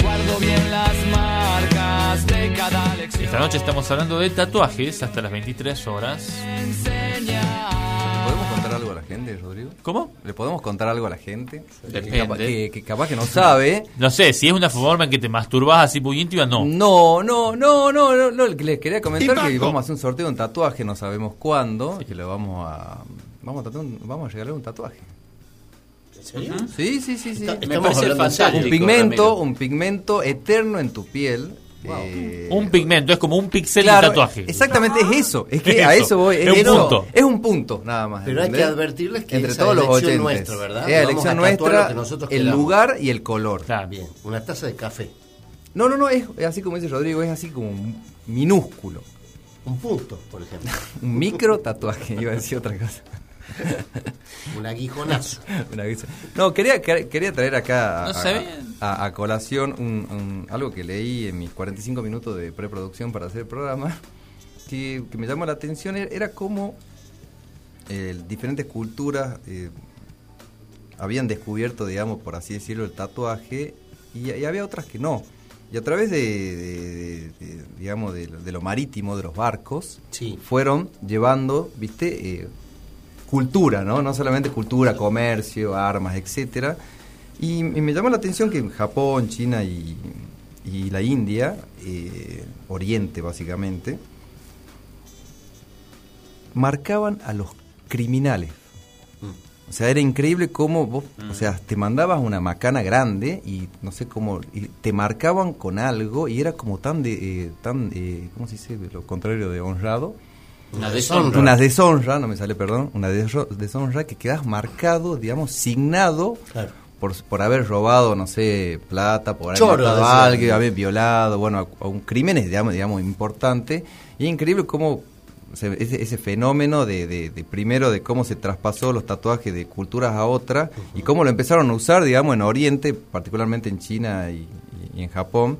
Guardo bien las marcas de cada lección. Esta noche estamos hablando de tatuajes hasta las 23 horas. Enseña. ¿Le podemos contar algo a la gente, Rodrigo? ¿Cómo? ¿Le podemos contar algo a la gente? Depende. Que capaz que, que capaz que no sabe. No sé, si es una forma en que te masturbas así muy íntima, no. No, no, no, no, no, no, les quería comentar que vamos a hacer un sorteo de un tatuaje, no sabemos cuándo, y que lo vamos a vamos a, un- vamos a regalar un tatuaje. ¿En serio? Sí, sí, sí, sí. Está- Me parece fantástico. Un pigmento, Ramiro. un pigmento eterno en tu piel. eh, Un pigmento, es como un pixel claro, de tatuaje. Exactamente es eso, es que Es a eso, voy. es un eso, punto. Es un punto, nada más. Pero hay que advertirles que entre esa todos los elección oyentes. nuestra, ¿verdad? Es la elección nuestra, que nosotros el queramos. lugar y el color. Claro. Bien, una taza de café, No, no, no, es, es así como dice Rodrigo, es así como minúsculo. un punto, por ejemplo, Un micro tatuaje, iba a decir otra cosa. un aguijonazo. No, quería, quería traer acá a, a- a colación un- un- algo que leí en mis 45 minutos de preproducción para hacer el programa, que, que me llamó la atención, era, era cómo eh, diferentes culturas eh, habían descubierto, digamos, por así decirlo, el tatuaje y, y había otras que no. Y a través de, de- de- de, digamos, de, lo- de lo marítimo, de los barcos, Sí. fueron llevando, viste, Eh, cultura, ¿no? No solamente cultura, comercio, armas, etcétera. Y, me llama la atención que Japón, China y, y la India, eh, Oriente básicamente, marcaban a los criminales. O sea, era increíble cómo vos, o sea, te mandabas una macana grande y no sé cómo, y te marcaban con algo y era como tan de, eh, tan, eh, ¿cómo se dice? Lo contrario de honrado. Una deshonra. Una deshonra, no me sale, perdón, una desho- deshonra que quedas marcado, digamos, signado Claro. por, por haber robado, no sé, plata, por haber Choro, matado a alguien, haber violado, bueno, a, a un crímenes, digamos, digamos, importante. Y es increíble cómo ese, ese fenómeno de, de- de primero de cómo se traspasó los tatuajes de culturas a otras y cómo lo empezaron a usar, digamos, en Oriente, particularmente en China y, y en Japón.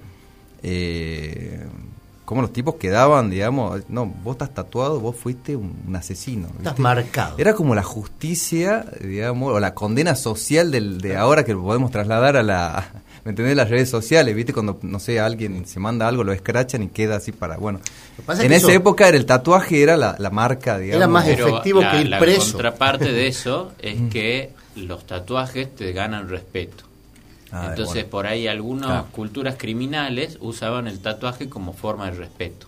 Eh, cómo los tipos quedaban, digamos, no, vos estás tatuado, vos fuiste un, un asesino. Estás marcado. Era como la justicia, digamos, o la condena social del, de ahora que lo podemos trasladar a la, ¿me entendés? Las redes sociales, ¿viste? Cuando, no sé, alguien se manda algo, lo escrachan y queda así para, bueno. pasa En que esa eso- época era el tatuaje, era la, la marca, digamos. más Pero efectivo la, que ir la preso. contraparte de eso es que los tatuajes te ganan respeto. Ah, Entonces, bueno. por ahí algunas Claro. culturas criminales usaban el tatuaje como forma de respeto.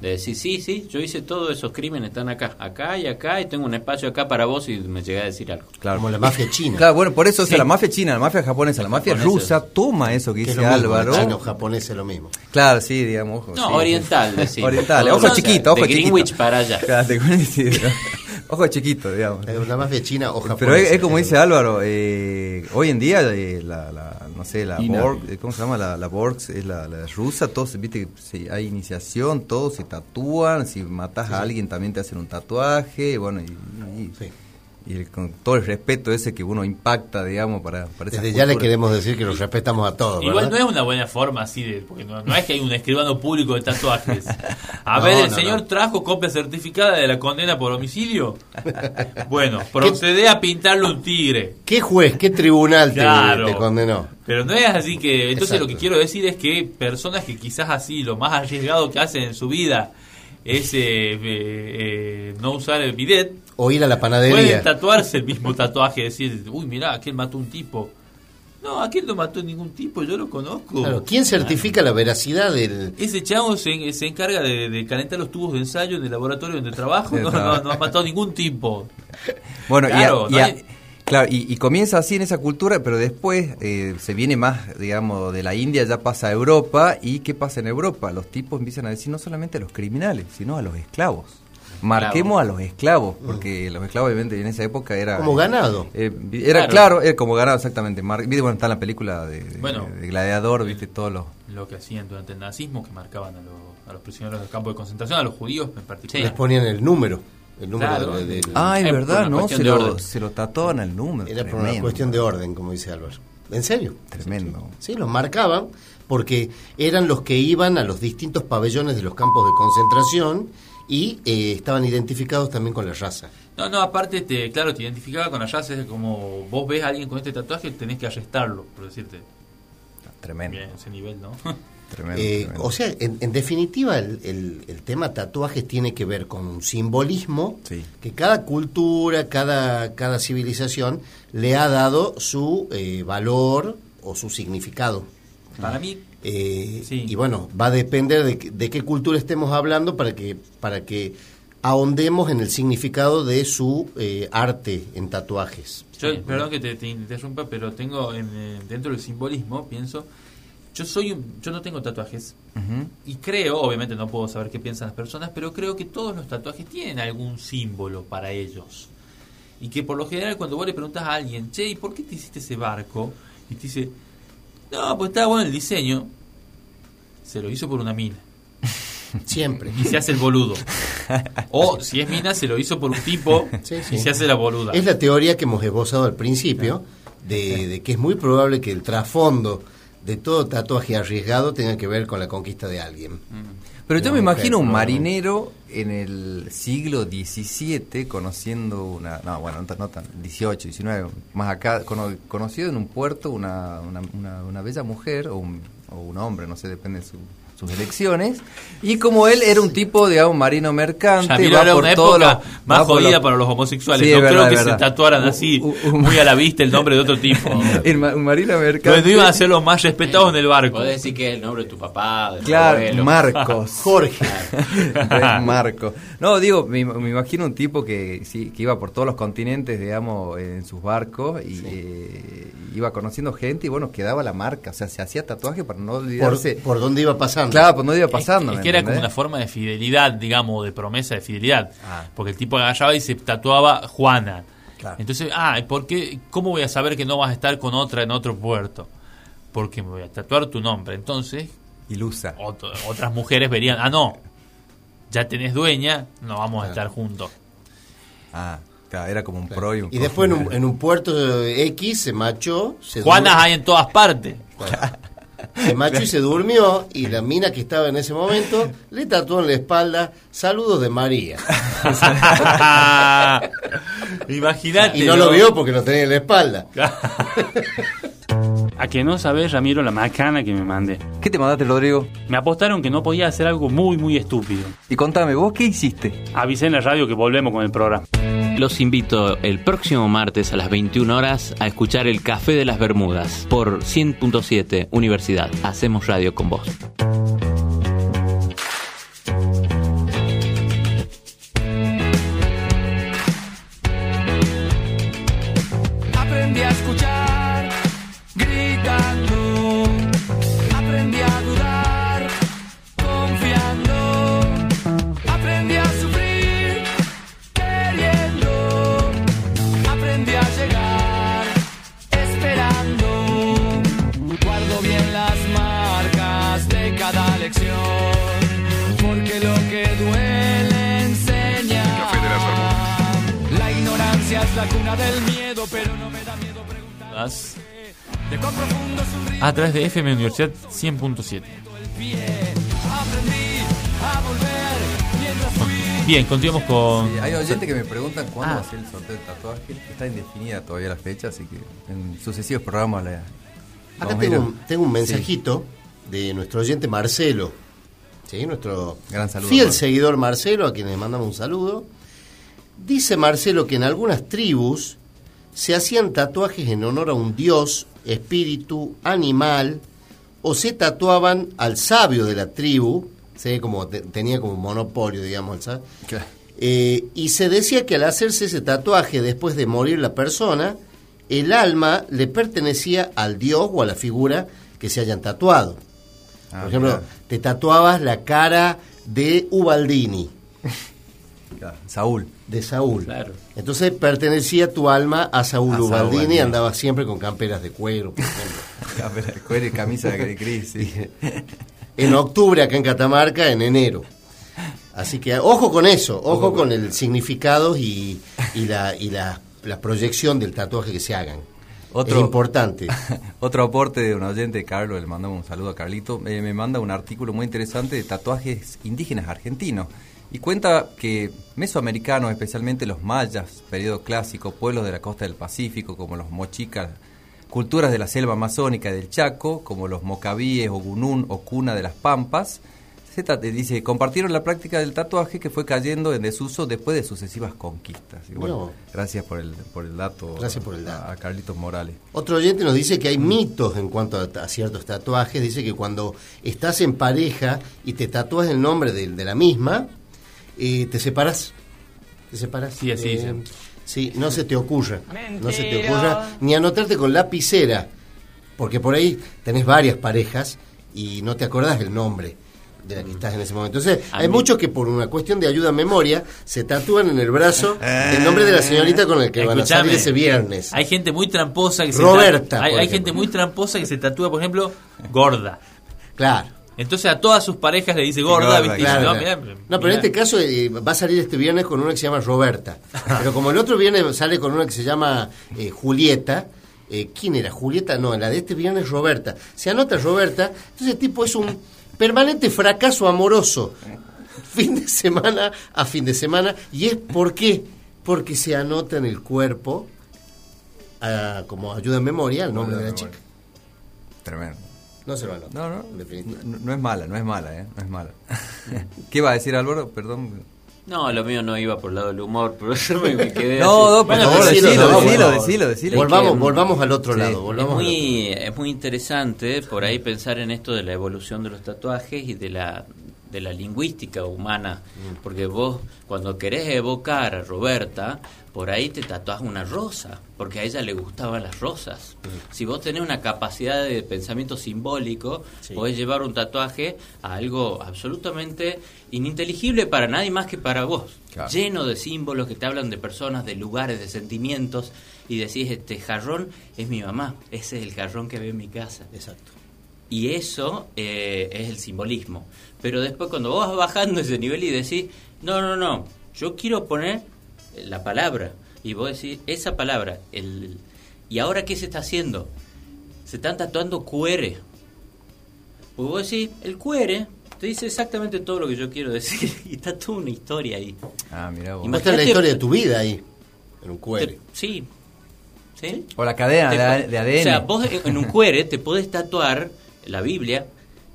De decir, sí, sí, yo hice todos esos crímenes, están acá, acá y acá, y tengo un espacio acá para vos y me llegué a decir algo. Claro. Como la mafia china. Claro, bueno, por eso o sea, Sí. la mafia china, la mafia japonesa, la mafia rusa toma eso que que es dice lo mismo, Álvaro. chino japonés es lo mismo. Claro, sí, digamos. ojo, No, sí, oriental, decimos. Oriental, ojo chiquito, ojo de chiquito. Greenwich para allá. Ojo chiquito, digamos. Es La mafia china o japonesa. Pero es, es como dice Álvaro, eh, hoy en día eh, la, la- no sé, la. Borg, eh, ¿cómo se llama? La, la Borgs es la, la rusa, todos, viste, que hay iniciación, todos se tatúan, si matas a alguien también te hacen un tatuaje, bueno, y, y- Sí. Y el- con todo el respeto ese que uno impacta, digamos, para, para Desde ya le cultura. queremos decir que los respetamos a todos. Igual no es una buena forma así de. Porque no, no es que hay un escribano público de tatuajes. A No, ver, el no, señor no. trajo copia certificada de la condena por homicidio. Bueno, procede a pintarle un tigre. ¿Qué juez, qué tribunal te- Claro. te, condenó? Pero no es así que. Entonces Exacto. lo que quiero decir es que personas que quizás así lo más arriesgado que hacen en su vida es eh, eh, eh, no usar el bidet, O ir a la pueden panadería. tatuarse el mismo tatuaje, decir, uy, mirá, aquel mató un tipo. No, aquel no mató ningún tipo, yo lo conozco. Claro, ¿Quién certifica la veracidad del...? Ese chavo se, se encarga de, de calentar los tubos de ensayo en el laboratorio donde trabajo. No, no, no ha matado ningún tipo. Bueno, y a- Claro, y, no a- hay- claro, y, y comienza así en esa cultura, pero después eh, se viene más, digamos, de la India, ya pasa a Europa. ¿Y qué pasa en Europa? Los tipos empiezan a decir no solamente a los criminales, sino a los esclavos. Marquemos a los esclavos, porque los esclavos obviamente en esa época era... Como ganado. eh, era Claro. claro, era como ganado exactamente. Mar- viste, bueno, está en la película de, de- Bueno. de Gladiador, viste todos los... Lo que hacían durante el nazismo, que marcaban a, los- a los prisioneros del campo de concentración, a los judíos en particular. Les ponían el número. El número Claro. de- del- Ah, es por verdad, ¿no? Se lo, se lo tatuaban al número. Era por una cuestión de orden, como dice Álvaro. ¿En serio? Tremendo. Sí, los marcaban porque eran los que iban a los distintos pabellones de los campos de concentración y eh, estaban identificados también con la raza. No, no, aparte, te, claro, te identificaba con allá, es como vos ves a alguien con este tatuaje, tenés que arrestarlo, por decirte. Tremendo. Bien, ese nivel, ¿no? Tremendo, Eh, tremendo. o sea, en, en definitiva, el, el- el tema tatuajes tiene que ver con un simbolismo Sí. que cada cultura, cada, cada civilización le ha dado su eh, valor o su significado. Para mí, Eh, Sí. Y bueno, va a depender de, que- de qué cultura estemos hablando para que, para que ahondemos en el significado de su eh, arte en tatuajes. yo, perdón que te, te interrumpa, pero tengo en, eh, dentro del simbolismo, pienso, yo soy un- yo no tengo tatuajes y creo, obviamente no puedo saber qué piensan las personas, pero creo que todos los tatuajes tienen algún símbolo para ellos. Y que por lo general cuando vos le preguntas a alguien, che, ¿y por qué te hiciste ese barco? Y te dice, no, pues estaba bueno el diseño. Se lo hizo por una mina. Siempre. Y se hace el boludo. O si es mina, se lo hizo por un tipo Sí, sí. y se hace la boluda. Es la teoría que hemos esbozado al principio, de, de que es muy probable que el trasfondo de todo tatuaje arriesgado tenga que ver con la conquista de alguien. Pero yo me imagino un marinero en el siglo XVII conociendo una... No, bueno, no tan, no tan 18, 19, más acá, cono- conocido en un puerto una, una, una, una bella mujer o un, o un hombre, no sé, depende de su- sus elecciones. Y como él era un tipo, digamos, marino mercante, Yamiro va era por una época los- más jodida los- para los homosexuales. Sí, no es creo verdad, que es se verdad. tatuaran así, un- un- muy a la vista, el nombre de otro tipo. el ma- un marino No, mercante. no iban a ser los más respetados en el barco. Podés decir que es el nombre de tu papá, de tu Claro, abuelo. Marcos. Jorge. Marco. No, digo, me, me imagino un tipo que, sí, que iba por todos los continentes, digamos, en sus barcos y eh, iba conociendo gente y bueno, quedaba la marca. O sea, se hacía tatuaje para no Por, olvidarse. por dónde iba pasando. Claro, pues no iba pasando. Es, ¿me que era como una forma de fidelidad, digamos, de promesa de fidelidad. Ah. Porque el tipo agarraba y se tatuaba Juana. Claro. Entonces, ah, ¿por qué, ¿cómo voy a saber que no vas a estar con otra en otro puerto? Porque me voy a tatuar tu nombre. Entonces, Ilusa. ot- otras mujeres verían, ah, no, ya tenés dueña, no vamos a estar juntos. Ah, claro, era como un pro y un Y después en un, contra. en un puerto X se machó, se, Juanas hay en todas partes. se machó y se durmió y la mina que estaba en ese momento le tatuó en la espalda saludos de María. Imagínate. Y no lo vio porque lo tenía en la espalda. A que no sabés, Ramiro, la macana que me mandé. ¿Qué te mandaste, Rodrigo? Me apostaron que no podía hacer algo muy, muy estúpido. Y contame, ¿vos qué hiciste? Avisé en la radio que volvemos con el programa. Los invito el próximo martes a las 21 horas a escuchar el Café de las Bermudas por 100.7 Universidad. Hacemos radio con vos. Del miedo, pero no me da miedo preguntar. De cuán profundo es un río A través de FM Universidad 100.7. el pie. Aprendí a volver mientras fui. Bien, continuamos con. Eh, hay oyentes que me preguntan cuándo Ah. va a ser el sorteo del tatuaje. Está indefinida todavía la fecha, así que en sucesivos programas la. Acá a tengo un, tengo un Sí. mensajito de nuestro oyente Marcelo, ¿sí? nuestro Gran saludo, fiel Marcelo. seguidor Marcelo, a quien le mandamos un saludo. Dice Marcelo que en algunas tribus se hacían tatuajes en honor a un dios, espíritu, animal, o se tatuaban al sabio de la tribu, ¿sí? como te- tenía como monopolio, digamos. Claro. Eh, y se decía que al hacerse ese tatuaje después de morir la persona, el alma le pertenecía al dios o a la figura que se hayan tatuado. Ah, Por ejemplo, claro. te tatuabas la cara de Ubaldini, Claro, Saúl. de Saúl. Claro. Entonces pertenecía tu alma a Saúl A Saúl Ubaldini y andaba siempre con camperas de cuero, por ejemplo. Cuero y camisa de gris, sí. en octubre acá en Catamarca, en enero. Así que ojo con eso, ojo con el significado y, y la, y la, la proyección del tatuaje que se hagan. Otro- Es importante. Otro aporte de un oyente, Carlos, le mandamos un saludo a Carlito, eh, me manda un artículo muy interesante de tatuajes indígenas argentinos. Y cuenta que mesoamericanos, especialmente los mayas, periodo clásico, pueblos de la costa del Pacífico, como los mochicas, culturas de la selva amazónica y del Chaco, como los mocabíes o gunún o cuna de las pampas, se eh, dice, compartieron la práctica del tatuaje que fue cayendo en desuso después de sucesivas conquistas. Y bueno, No. gracias por el, por el dato. Gracias por el dato. A, a Carlitos Morales. Otro oyente nos dice que hay mitos en cuanto a, a ciertos tatuajes. Dice que cuando estás en pareja y te tatúas el nombre de, de la misma, eh, te separas. Te separas. Sí, así Eh. Sí, no se te ocurra. No se te ocurra ni anotarte con lapicera. Porque por ahí tenés varias parejas y no te acordás el nombre de la que estás en ese momento. Entonces, A hay mí- muchos que por una cuestión de ayuda a memoria se tatúan en el brazo el nombre de la señorita con el que van a salir ese viernes. Hay gente muy tramposa que se Roberta, ta- hay, hay gente muy tramposa que se tatúa, por ejemplo, gorda. Claro. Entonces a todas sus parejas le dice gorda, gorda, Claro, no, mirá, No, pero en este caso eh, va a salir este viernes con una que se llama Roberta. Pero como el otro viernes sale con una que se llama eh, Julieta, eh, ¿quién era? Julieta, no, la de este viernes es Roberta. Se anota Roberta, entonces el tipo es un permanente fracaso amoroso. Fin de semana a fin de semana. ¿Y es por qué? Porque se anota en el cuerpo, ah, como ayuda en memoria, el nombre de la chica. Tremendo. No se lo anota. No, no, no, no es mala, no es mala, ¿eh? No es mala. ¿Qué va a decir Álvaro? Perdón. No, lo mío no iba por el lado del humor, por eso me, me quedé No, así. no, por favor, decilo, decilo, decilo, decilo. Volvamos, que- volvamos al otro Sí. lado. Es Volvamos al otro. muy, es muy interesante por ahí pensar en esto de la evolución de los tatuajes y de la, de la lingüística humana. Porque vos, cuando querés evocar a Roberta, por ahí te tatuás una rosa, porque a ella le gustaban las rosas. Si vos tenés una capacidad de pensamiento simbólico, Sí. podés llevar un tatuaje a algo absolutamente ininteligible para nadie más que para vos. Claro. Lleno de símbolos que te hablan de personas, de lugares, de sentimientos, y decís, este jarrón es mi mamá, ese es el jarrón que veo en mi casa. Exacto. Y eso eh, es el simbolismo. Pero después cuando vos vas bajando ese nivel y decís, no, no, no, yo quiero poner la palabra. Y vos decís, esa palabra, el... ¿y ahora qué se está haciendo? Se están tatuando QR. Pues vos decís, el QR te dice exactamente todo lo que yo quiero decir. Y está toda una historia ahí. Ah, mira vos. La historia de tu vida ahí, en un QR. Te- sí. ¿Sí? O la cadena Te de, ADN. O sea, vos en un QR te podés tatuar la Biblia,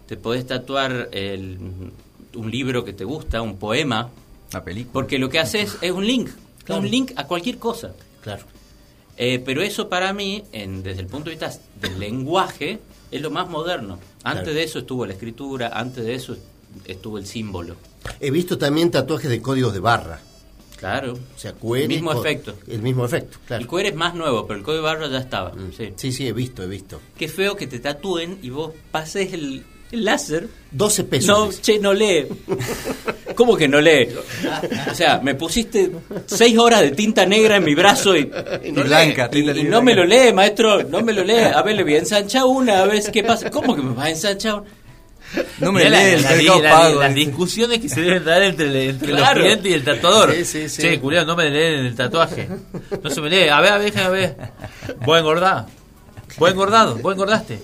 te podés tatuar el- un libro que te gusta, un poema, Una película. porque lo que haces es un link, Claro. un link a cualquier cosa. Claro. Eh, pero eso para mí, en- desde el punto de vista del lenguaje, es lo más moderno. Antes Claro. de eso estuvo la escritura, antes de eso estuvo el símbolo. He visto también tatuajes de códigos de barra. Claro. O sea, QR. El mismo efecto. El mismo efecto, El claro. QR es más nuevo, pero el código barra ya estaba. sí. Sí, sí, he visto, he visto. Qué feo que te tatúen y vos pases el, el láser 12 pesos. No, che, no lee. ¿Cómo que no lee? O sea, me pusiste seis horas de tinta negra en mi brazo y, Y blanca, y, tinta y negra no me lo lee, maestro, no me lo lee. A ver, le voy a ensanchar una, a ver qué pasa. ¿Cómo que me vas a ensanchar? una? No me la- lee el la- la- pago. Las discusiones que se deben dar entre, entre Claro. los clientes y el tatuador. Sí, sí, sí. Che, culiao, no me leen el tatuaje. No se me lee. A ver, a ver, a ver. Vos engordás. Vos engordado. Vos engordaste.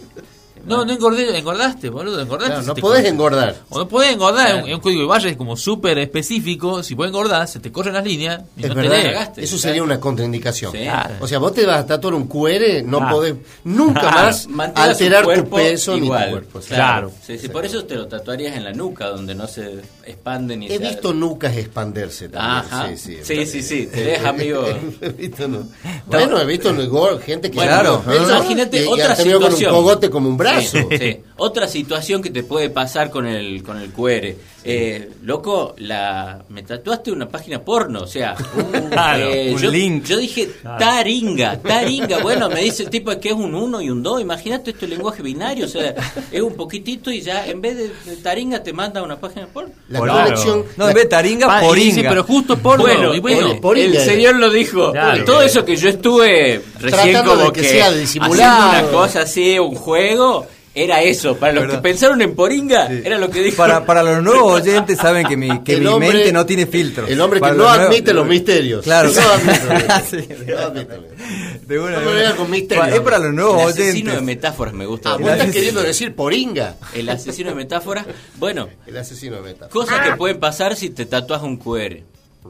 No, no engordé, engordaste, boludo, engordaste. Claro, no te podés engordar. O no podés engordar, es un, es un código de barra es como súper específico. Si vos engordás, se te corren las líneas y Es no te verdad, lee. cagaste. eso sería una contraindicación. Sí. Claro. O sea, vos te vas a tatuar un QR, no podés nunca más alterar tu cuerpo peso ni igual. tu cuerpo. Claro. Sí, sí, por eso te lo tatuarías en la nuca, donde no se expanden ni He se- visto nucas expanderse también. Ajá. Sí, sí. Sí, sí, sí, tenés amigo. He visto, no. Bueno, he visto gente que Claro. Imagínate otra tenido con un situación. cogote como un brazo. Sí. Otra situación que te puede pasar con el con el QR. Eh, loco, la me tatuaste una página porno, o sea, un, Claro, eh, un yo, link. yo dije taringa, taringa. Bueno, me dice el tipo que es un 1 y un 2. Imagínate esto es lenguaje binario, o sea, es un poquitito y ya en vez de, taringa te manda una página porno. La Claro. conexión. No, en vez de taringa, Pa- y poringa. dice, pero justo porno. Bueno, y bueno, el, poringa. el señor lo dijo. Claro. Todo eso que yo estuve recién Tratando como de que sea disimulado. haciendo una cosa así, un juego, era eso. Para los ¿Verdad? que pensaron en poringa, Sí. era lo que dijo. Para, para los nuevos oyentes saben que mi, que mi hombre- mente no tiene filtros. El hombre que no los nuevos- admite los misterios. Claro. No admite. No admite. De una, No de con misterios. Es para los nuevos el oyentes. asesino de metáforas me gusta. Ah, vos estás queriendo decir poringa. El asesino de metáforas. Bueno, El asesino de meta. cosas que pueden pasar si te tatuas un QR.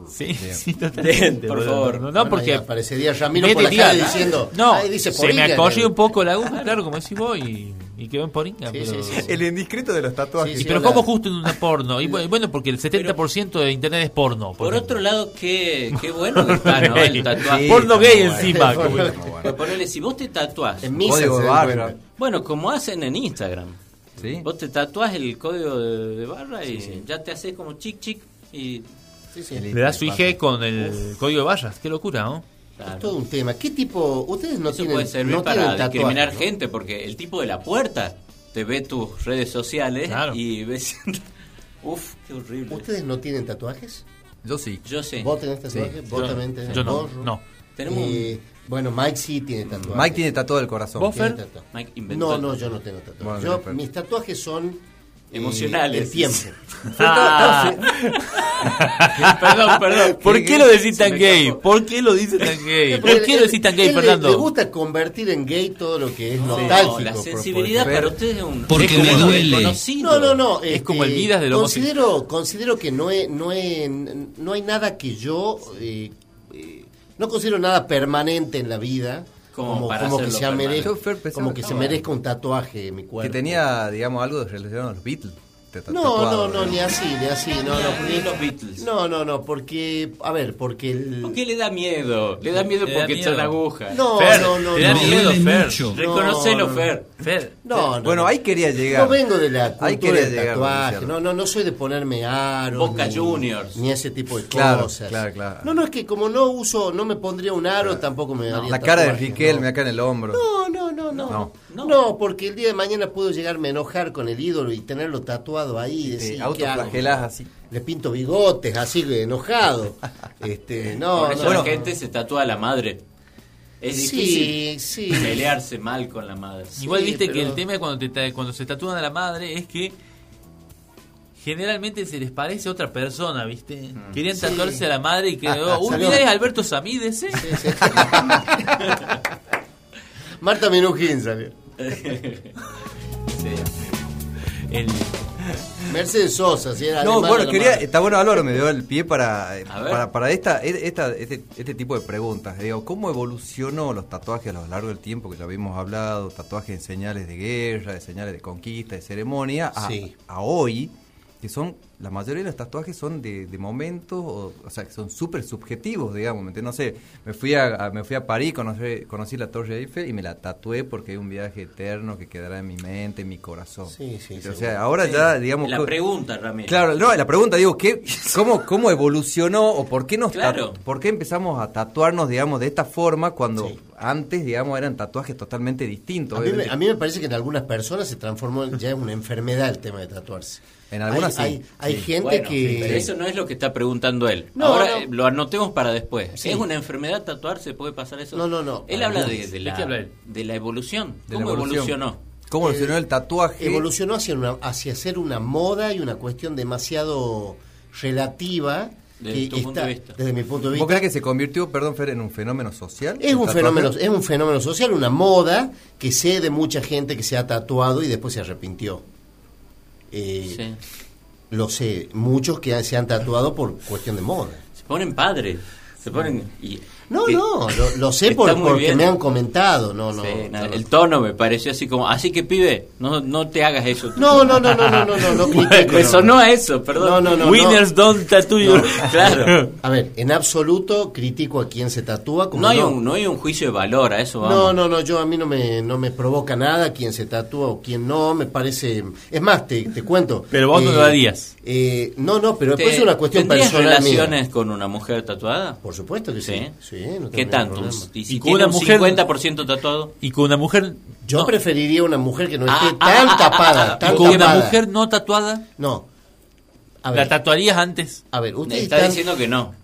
Sí, sí, totalmente. Por boludo. favor. No, no, Bueno, porque. ahí aparecería Ramiro por la tira- calle diciendo. No, "Ay, dice se me poringa", acogió ¿no? un poco la aguja, claro, como decís vos, y, y quedó en poringa. Sí, pero, sí, sí, sí. El indiscreto de los tatuajes. Pero como justo en una porno. Y bu- bueno, porque el 70% de internet es porno. Por otro lado, qué, qué bueno que está, ¿no? El tatuaje. Sí, porno gay bueno. encima. Bueno. como- Pero ponele, si vos te tatuás, En misa den barra. bueno, como hacen en Instagram, ¿Sí? vos te tatuás el código de, de barra y ya te haces como chic chic y Sí, sí. Le da su IG con el código de barras. Qué locura, ¿no? Claro. Es todo un tema. ¿Qué tipo? Ustedes no Eso tienen. puede servir no para discriminar ¿no? gente porque el tipo de la puerta te ve tus redes sociales Claro. y ves uf qué horrible ¿Ustedes no tienen tatuajes? Yo sí. yo sé ¿Vos tenés tatuajes? ¿Vos Yo- también tenés yo no, no. tenemos Eh, bueno, Mike sí tiene tatuajes. Mike tiene tatuado el corazón. ¿Vos, Mike inventó No, no, yo no tengo tatuajes. Bueno, Yo- Fer. mis tatuajes son Emocionales. el tiempo. Ah. perdón perdón ¿Por qué lo decís tan me gay? ¿Por qué lo dices tan gay? Porque ¿Por qué lo decís tan gay, Fernando? Le gusta convertir en gay todo lo que es No, nostálgico. la sensibilidad para ustedes es un Porque es como me el duele. desconocido. No, no, no. Es este, como el Midas de lo considero, considero que no, he- no, he- no hay nada que yo... eh, eh, no considero nada permanente en la vida. Como Como, para como que, se merezca, como que se merezca un tatuaje en mi cuerpo. Que tenía, digamos, algo relacionado a los Beatles. Te- No, tatuado, no, no, ni así, ni así. No, no, Ni porque, los Beatles. no, no, no, porque... A ver, porque el... ¿Por qué le da miedo? Le da miedo Le porque miedo. echan aguja. No, Fer, no, no, te da no. miedo, Fer. mucho. Reconocelo, No, no. Fer. Fer, No, no, Bueno, no. ahí quería llegar. No vengo de la Ahí cultura quería del llegar, tatuaje, no, no, no soy de ponerme aros. Boca ni- Juniors. Ni ese tipo de Claro, cosas. claro, claro. No, no, es que como no uso, no me pondría un aro, tampoco me daría La cara de Riquelme no. acá en el hombro. No, no, no, no, No. porque el día de mañana puedo llegarme a enojar con el ídolo y tenerlo tatuado ahí y decir, autoflagelás así. Le pinto bigotes, así enojado. Este, no, Por eso no. la gente se tatúa a la madre. Es Sí, difícil sí. pelearse mal con la madre. Igual viste que el tema cuando, te, ta- cuando se tatúan a la madre es que generalmente se les parece a otra persona, ¿viste? Querían Sí. tatuarse a la madre y que, oh, uy, mira, es Alberto Samid ese. Marta Minujín salió. El- Mercedes Sosa, si era No, bueno, quería, está bueno Álvaro, me dio el pie para, para, para esta, esta, este, este tipo de preguntas. Digo, ¿cómo evolucionó los tatuajes a lo largo del tiempo que ya habíamos hablado? Tatuajes de señales de guerra, de señales de conquista, de ceremonia, a, Sí. a hoy, que son, la mayoría de los tatuajes son de, de momentos, o, o sea, que son súper subjetivos, digamos. No sé, me fui a, a- me fui a París, conocí, conocí la Torre Eiffel y me la tatué porque hay un viaje eterno que quedará en mi mente, en mi corazón. Sí, sí, o seguro. sea, ahora ya, digamos... La pregunta, Ramiro. Claro, no, la pregunta, digo, ¿qué, cómo, ¿cómo evolucionó o por qué, nos Claro. tatu- por qué empezamos a tatuarnos, digamos, de esta forma cuando Sí. antes, digamos, eran tatuajes totalmente distintos? A mí, me, a mí me parece que en algunas personas se transformó en- ya en una enfermedad el tema de tatuarse. En algunas hay, sí, hay, hay sí. gente Bueno, que... pero eso no es lo que está preguntando él. No, Ahora no. eh, lo anotemos para después. Sí. ¿Es una enfermedad tatuarse? ¿Puede pasar eso? No, no, no. Él habla de, de ¿De qué habla la, él? de la evolución. De la ¿Cómo evolución. evolucionó? ¿Cómo evolucionó el tatuaje? Evolucionó hacia, una, hacia ser una moda y una cuestión demasiado relativa. Desde que tu punto está- de vista. Desde mi punto de ¿Vos vista. crees que se convirtió, perdón, Fer, en un fenómeno social? Es un, tatuaje? fenómeno, es un fenómeno social, una moda que sé de mucha gente que se ha tatuado y después se arrepintió. Eh, Sí. Lo sé, muchos que se han tatuado por cuestión de moda. Se ponen padres. Se ponen. Y, No, no, lo, lo sé por, porque bien. me han comentado. No, no, Sí, no. El tono me pareció así como. Así que, pibe, no, no te hagas eso. No, no, no, no, no, no, no, no critico, Me no. sonó a eso, perdón. No, no, no, Winners don't tattoo your... Claro. A ver, en absoluto critico a quien se tatúa. Como No hay, no. Un, no hay un juicio de valor a eso. Vamos. No, no, no, yo a mí no me, no me provoca nada quien se tatúa o quien no, me parece... Es más, te, te cuento. Pero vos no lo harías. eh, no, no, pero ¿Te- después es una cuestión ¿tendrías personal mía. relaciones con una mujer tatuada? Por supuesto que sí. Sí. sí no ¿Qué ningún tanto? problema. ¿Y si Y con tiene una un mujer- 50% tatuado? Y con una mujer... Yo no. preferiría una mujer que no Ah, esté ah, tan ah, tapada, ah, tan ¿Y con una mujer no tatuada? No. A ¿La tatuarías antes? a ver, Me ustedes está diciendo que no.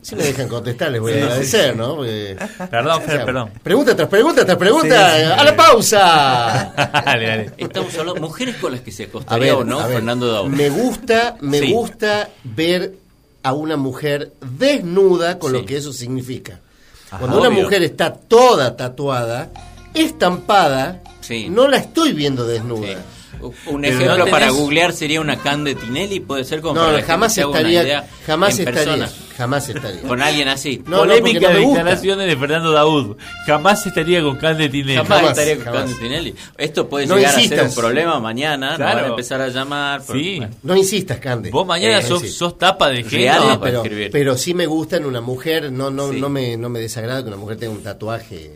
Si me dejan contestar, les voy a agradecer, ¿no? Porque- Perdón, O Fer, sea, perdón. Pregunta tras pregunta tras pregunta. Sí, sí, sí. ¡A la pausa! dale, dale. Estamos hablando mujeres con las que se A acostaría ver, o no, Fernando Daud. me gusta, me Sí. gusta ver a una mujer desnuda con Sí. lo que eso significa. Ajá, Cuando una mujer está toda tatuada, estampada, Sí. no la estoy viendo desnuda. Sí. Un Pero ejemplo no para googlear sería una can de Tinelli, puede ser como No, para jamás una estaría, idea jamás estaría, persona, jamás estaría. con alguien así. No, no, Polémica gusta. declaraciones de Fernando Daud. Jamás estaría con Can Tinelli. Jamás, Jamás, estaría con jamás. Can de Tinelli. Esto puede No llegar a ser un problema mañana, Claro. van a empezar a llamar. Sí. bueno. No insistas, Cande. Vos mañana Eh, sos, sos tapa de para pero, escribir. pero sí me gusta en una mujer, no, no, Sí. no me, no me desagrada que una mujer tenga un tatuaje.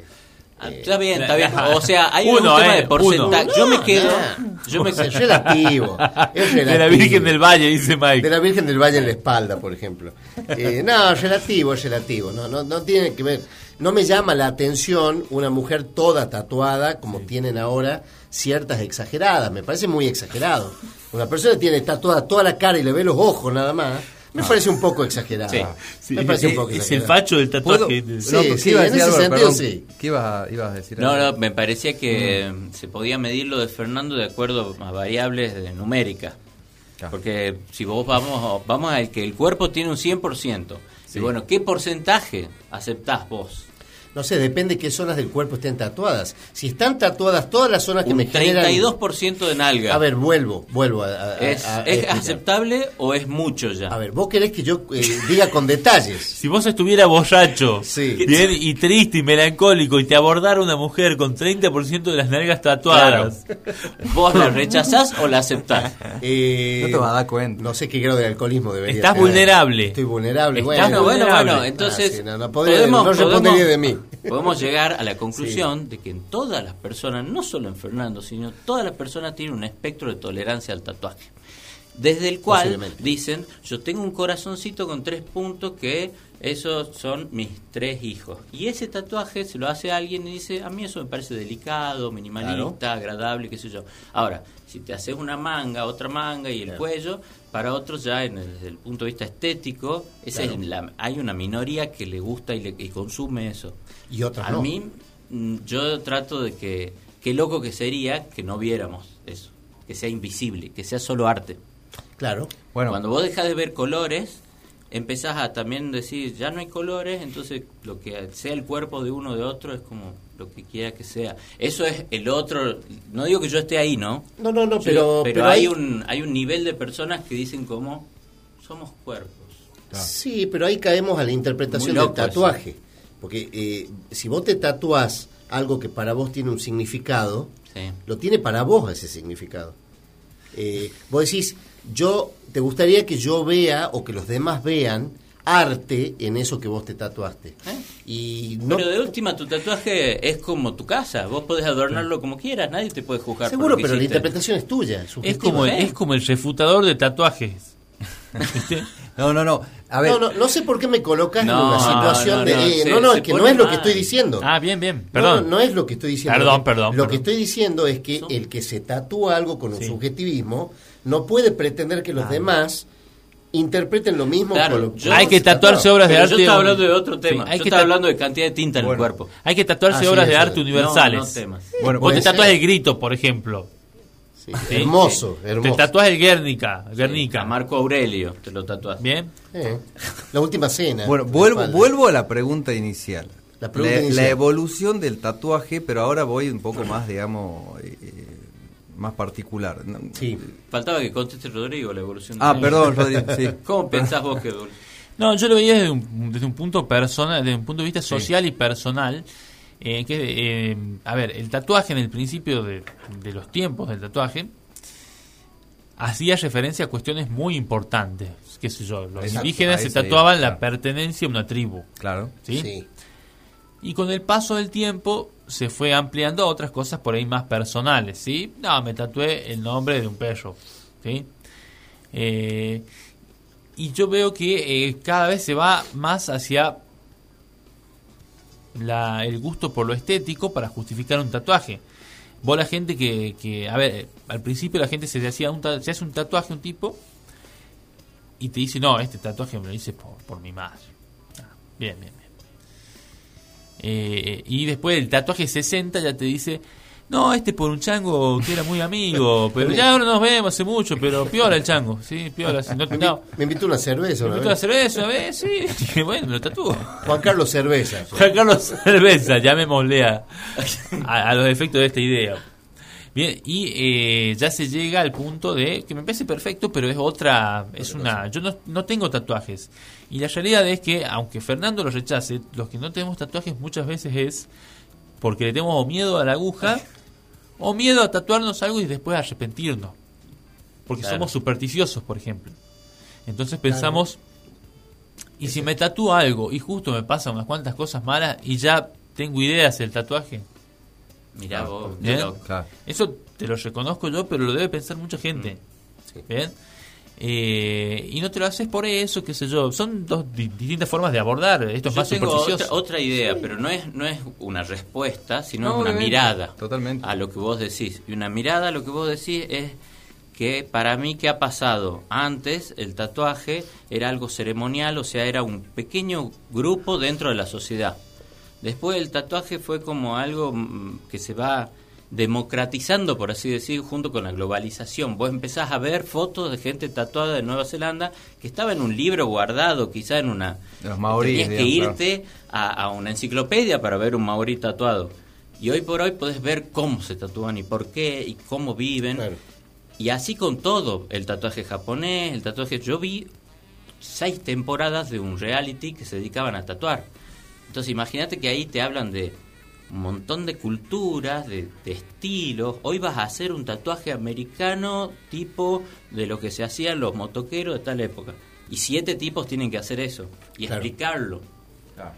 Ah, Está bien, está bien. O sea, hay Uno, un tema eh, de porcentaje. uno. yo me quedo. Yo me Es relativo. Es De la. Virgen del Valle, dice Mike. De la Virgen del Valle en la espalda, por ejemplo. Eh, no, relativo, es relativo. No, no, no tiene que ver. No me llama la atención una mujer toda tatuada, como tienen ahora ciertas exageradas. Me parece muy exagerado. Una persona tiene tatuada toda la cara y le ve los ojos nada más. Me parece un poco exagerado. Sí. Sí, me parece un es- poco es el exagerado. facho del ¿Puedo? tatuaje. Sí, No, ¿qué sí, iba a en ese Álvaro? sentido, Perdón. sí. ¿Qué ibas a, ibas a decir? No, algo? no, me parecía que Mm. se podía medir lo de Fernando de acuerdo a variables de numérica. Claro. Porque si vos vamos, vamos al que el cuerpo tiene un 100%. Y bueno, ¿qué porcentaje aceptás vos? No sé, depende qué zonas del cuerpo estén tatuadas. Si están tatuadas todas las zonas que Un me generan... 32% de nalga. A ver, vuelvo, vuelvo a... a- ¿Es, a- a ¿es aceptable o es mucho ya? A ver, vos querés que yo eh, diga con detalles. Si vos estuvieras borracho, Sí. bien, y triste y melancólico, y te abordara una mujer con 30% de las nalgas tatuadas, ¿Vos la rechazás o la aceptás? Eh, No te vas a dar cuenta. No sé qué grado de alcoholismo debería Estás tener. vulnerable. Estoy vulnerable. Estás bueno, Bueno, bueno, vulnerable. bueno, entonces Ah, sí, no, no podría- no respondería de mí. Podemos llegar a la conclusión de que en todas las personas, no solo en Fernando, sino todas las personas tienen un espectro de tolerancia al tatuaje. Desde el cual dicen, yo tengo un corazoncito con tres puntos que esos son mis tres hijos. Y ese tatuaje se lo hace alguien y dice, a mí eso me parece delicado, minimalista, agradable, qué sé yo. Ahora, si te haces una manga, otra manga y el cuello, para otros ya en el- desde el punto de vista estético, esa es la- hay una minoría que le gusta y, le, y consume eso. Y otras A no. mí, mm, yo trato de que, qué loco que sería que no viéramos eso, que sea invisible, que sea solo arte. Claro. Bueno, Cuando vos dejas de ver colores, empezás a también decir, ya no hay colores, entonces lo que sea el cuerpo de uno o de otro es como lo que quiera que sea. Eso es el otro, no digo que yo esté ahí, ¿no? No, no, no, Yo- pero, pero, pero hay, hay- un hay un nivel de personas que dicen como somos cuerpos. Sí, pero ahí caemos a la interpretación del tatuaje. Porque eh, si vos te tatuás algo que para vos tiene un significado, Sí. lo tiene para vos ese significado. Eh, vos decís, yo te gustaría que yo vea o que los demás vean arte en eso que vos te tatuaste. ¿Eh? Y no, Pero de última, tu tatuaje es como tu casa. Vos podés adornarlo como quieras, nadie te puede juzgar. por seguro, lo que pero la interpretación es tuya. es como, el, ¿eh? es como el refutador de tatuajes. No, no, no. A ver, No, no, no sé por qué me colocas No, en una situación no, de... no, eh, se- no, es que no es lo que estoy diciendo. Ah, bien, bien. Perdón. No, no es lo que estoy diciendo. Perdón, perdón, Lo perdón. que estoy diciendo es que el que se tatúa algo con un Sí. subjetivismo no puede pretender que los demás interpreten lo mismo Claro, con lo- Hay que tatuarse tatuado. obras de Pero arte. yo estaba hablando de otro Sí, tema. hay yo que estaba ta- hablando de cantidad de tinta en el cuerpo. Hay que tatuarse Ah, sí, obras de arte universales. No, no temas. Bueno, Vos te puede tatuás ser. el grito, por ejemplo. Sí, ¿sí? hermoso, Te hermoso. tatuás el Guernica. Guernica. Marco Aurelio te lo tatuaste. Bien. Eh, La última cena. Bueno, vuelvo, vuelvo a la pregunta inicial. La pregunta la, inicial. la evolución del tatuaje, pero ahora voy un poco más, digamos, eh, eh, más particular. Sí. Faltaba que conteste Rodrigo la evolución. de Ah, la- perdón, Rodrigo, sí. ¿Cómo pensás vos que No, yo lo veía desde un, desde un punto personal, desde un punto de vista social y personal. eh, que, eh, a ver, el tatuaje en el principio de, de los tiempos del tatuaje hacía referencia a cuestiones muy importantes. Qué sé yo, los Exacto, indígenas se tatuaban la claro. pertenencia a una tribu. Claro. ¿sí? Sí. Y con el paso del tiempo se fue ampliando a otras cosas por ahí más personales, ¿sí? No, me tatué el nombre de un perro, ¿sí? Eh, y yo veo que eh, cada vez se va más hacia la, el gusto por lo estético para justificar un tatuaje. Vos la gente que, que a ver, al principio la gente se hacía un, se hace un tatuaje un tipo y te dice, no, este tatuaje me lo hice por, por mi madre. Ah, bien, bien. Eh, y después el tatuaje 60 ya te dice, no, este por un chango que era muy amigo, pero ya ahora nos vemos hace mucho, pero piola el chango, sí, piola. no, Me, no. invi- me invitó una cerveza. Me una invitó a vez. cerveza una vez, sí, dije, bueno, me lo tatúo. Juan Carlos Cerveza. Juan Carlos Cerveza, llamémosle a, a, a los efectos de esta idea. Bien, y eh, ya se llega al punto de que me parece perfecto, pero es otra, es una, yo no, no tengo tatuajes. Y la realidad es que, aunque Fernando lo rechace, los que no tenemos tatuajes muchas veces es porque le tenemos o miedo a la aguja o miedo a tatuarnos algo y después arrepentirnos. Porque Claro. somos supersticiosos, por ejemplo. Entonces pensamos, y si me tatúo algo y justo me pasan unas cuantas cosas malas y ya tengo ideas del tatuaje, Mirá vos, Bien. loco. Claro. eso te lo reconozco yo, pero lo debe pensar mucha gente. Sí. ¿Bien? Eh, y no te lo haces por eso, qué sé yo. Son dos di- distintas formas de abordar. Esto es Yo más tengo otra, otra idea, pero no es, no es una respuesta, sino No, es una obviamente. mirada Totalmente. a lo que vos decís. Y una mirada a lo que vos decís es que para mí, ¿qué ha pasado? Antes el tatuaje era algo ceremonial, o sea, era un pequeño grupo dentro de la sociedad. Después el tatuaje fue como algo mm, que se va democratizando, por así decir, junto con la globalización. Vos empezás a ver fotos de gente tatuada de Nueva Zelanda que estaba en un libro guardado, quizá en una... Los maoríes, Tenías que digamos, irte a, a una enciclopedia para ver un maorí tatuado. Y hoy por hoy podés ver cómo se tatúan y por qué y cómo viven. Claro. Y así con todo, el tatuaje japonés, el tatuaje... Yo vi seis temporadas de un reality que se dedicaban a tatuar. Entonces imagínate que ahí te hablan de un montón de culturas, de, de estilos. Hoy vas a hacer un tatuaje americano tipo de lo que se hacían los motoqueros de tal época. Y siete tipos tienen que hacer eso y Claro. explicarlo.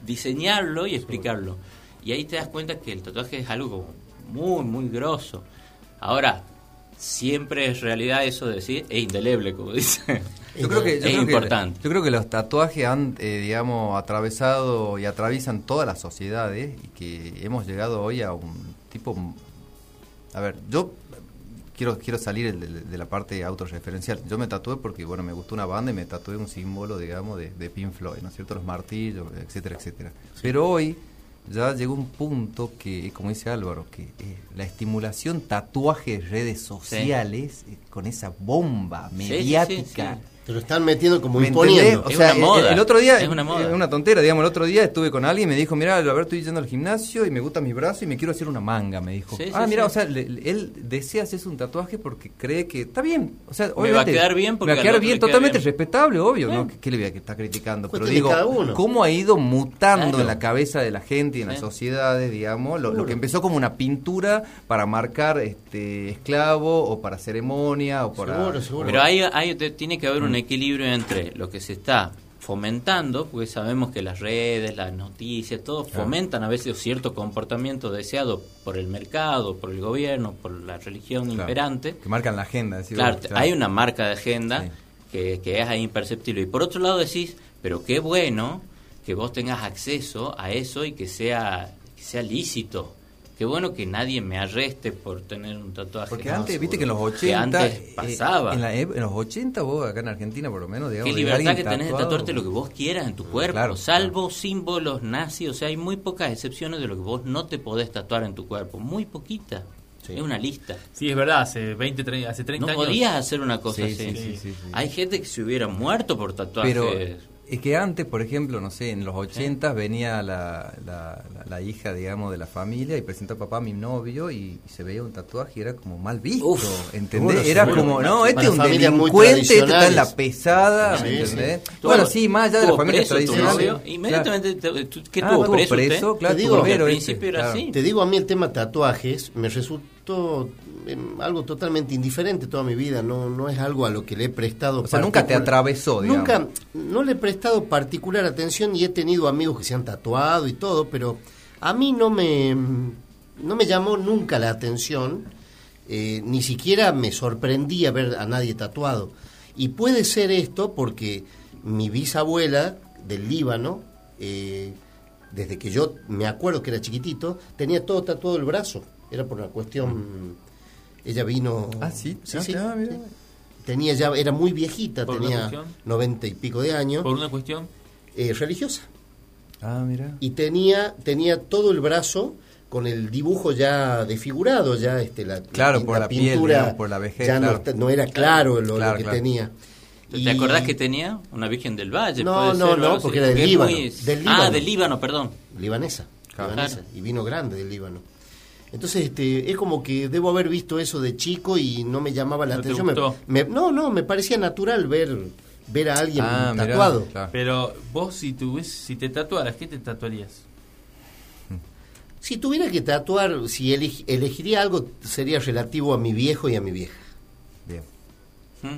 Diseñarlo y explicarlo. Y ahí te das cuenta que el tatuaje es algo como muy, muy grosso. Ahora, siempre es realidad eso de decir, es indeleble, como dice. Yo creo que, yo es creo que- importante. yo creo que los tatuajes han, eh, digamos, atravesado y atraviesan todas las sociedades y que hemos llegado hoy a un tipo... A ver, yo quiero quiero salir de, de la parte autorreferencial. Yo me tatué porque, bueno, me gustó una banda y me tatué un símbolo, digamos, de, de Pink Floyd, ¿no es cierto? Los martillos, etcétera, etcétera. Pero hoy ya llegó un punto que, como dice Álvaro, que eh, la estimulación tatuajes, redes sociales, eh, con esa bomba sí, mediática... sí. Te lo están metiendo como ¿Me imponiendo. O Es sea, una moda. El, el otro día, Es una moda. es una tontera, digamos, el otro día estuve con alguien y me dijo, mira, a ver, estoy yendo al gimnasio y me gustan mis brazos y me quiero hacer una manga, me dijo. Sí, sí, ah, mira, sí. o sea, le- le- él desea hacerse un tatuaje porque cree que está bien. O sea, Me va a obviamente, quedar bien porque me va a quedar bien, totalmente bien. respetable, obvio, ¿no? ¿Qué, qué le voy a estar criticando? Pero digo. ¿cómo ha ido mutando Claro. en la cabeza de la gente y en las sociedades, digamos, lo, que empezó como una pintura para marcar este esclavo o para ceremonia o para... Seguro, seguro. Pero hay, hay- te- tiene que haber un equilibrio entre lo que se está fomentando, porque sabemos que las redes, las noticias, todo fomentan a veces cierto comportamiento deseado por el mercado, por el gobierno, por la religión Claro, imperante. Que marcan la agenda. Claro, vos, hay una marca de agenda Sí. que, que es ahí imperceptible. Y por otro lado decís, pero qué bueno que vos tengas acceso a eso y que sea, que sea lícito, qué bueno que nadie me arreste por tener un tatuaje. Porque No, antes, viste que en los 80. Que antes eh, pasaba. en, la ep- en los 80, vos acá en Argentina, por lo menos, digamos. Qué libertad que tenés de tatuarte lo que vos quieras en tu cuerpo, Claro, salvo símbolos nazis, o sea, hay muy pocas excepciones de lo que vos no te podés tatuar en tu cuerpo, muy poquita. Es una lista. Sí, es verdad, hace 20, 30, hace 30 No años. podías hacer una cosa Sí, así. sí, sí, sí, sí. Hay gente que se hubiera muerto por tatuajes. Pero es que antes, por ejemplo, no sé, en los 80 venía la, la, la- la hija, digamos, de la familia y presentó a papá a mi novio y, se veía un tatuaje y era como mal visto, Uf, ¿entendés? seguro, Era seguro. como, no, este es un delincuente, este está en la pesada, Sí, ¿me entendés? Bueno, sí, más allá de las tuvo familias preso novio, Inmediatamente, ¿qué Ah, tuvo preso, preso, usted? claro, Te digo, al este, principio era claro. así. Te digo, a mí el tema tatuajes me resultó algo totalmente indiferente toda mi vida. No, no es algo a lo que le he prestado. O sea, nunca te atravesó, digamos. Nunca, no le he prestado particular atención y he tenido amigos que se han tatuado y todo, pero a mí no me, no me llamó nunca la atención. eh, ni siquiera me sorprendía ver a nadie tatuado. Y puede ser esto porque mi bisabuela del Líbano, eh, desde que yo me acuerdo que era chiquitito, tenía todo tatuado el brazo. Era por una cuestión... Ella vino... Ah, sí, sí, ah, sí, ah, mira. sí. Tenía ya, era muy viejita, ¿Por una tenía noventa y pico de años, Por una cuestión. eh, religiosa. Ah, mira. Y tenía, tenía todo el brazo con el dibujo ya desfigurado, ya este, la, Claro, la por la piel, pintura digamos, por la vejez, ya no claro. está- no, era claro lo, que claro. tenía. ¿Te Y- acordás que tenía una Virgen del Valle? No, puede no, ser, no, porque era del Líbano, muy- del Ah, Líbano. del Líbano, perdón. libanesa, Claro. libanesa, y vino grande del Líbano. Entonces, este, es como que debo haber visto eso de chico y no me llamaba la ¿No te atención. Me- gustó? me- no, no, me parecía natural ver ver a alguien Ah, mirá, tatuado. claro. Pero vos, si, tuvies, si te tatuaras, ¿qué te tatuarías? Si tuviera que tatuar, si eleg- elegiría algo, sería relativo a mi viejo y a mi vieja. Bien,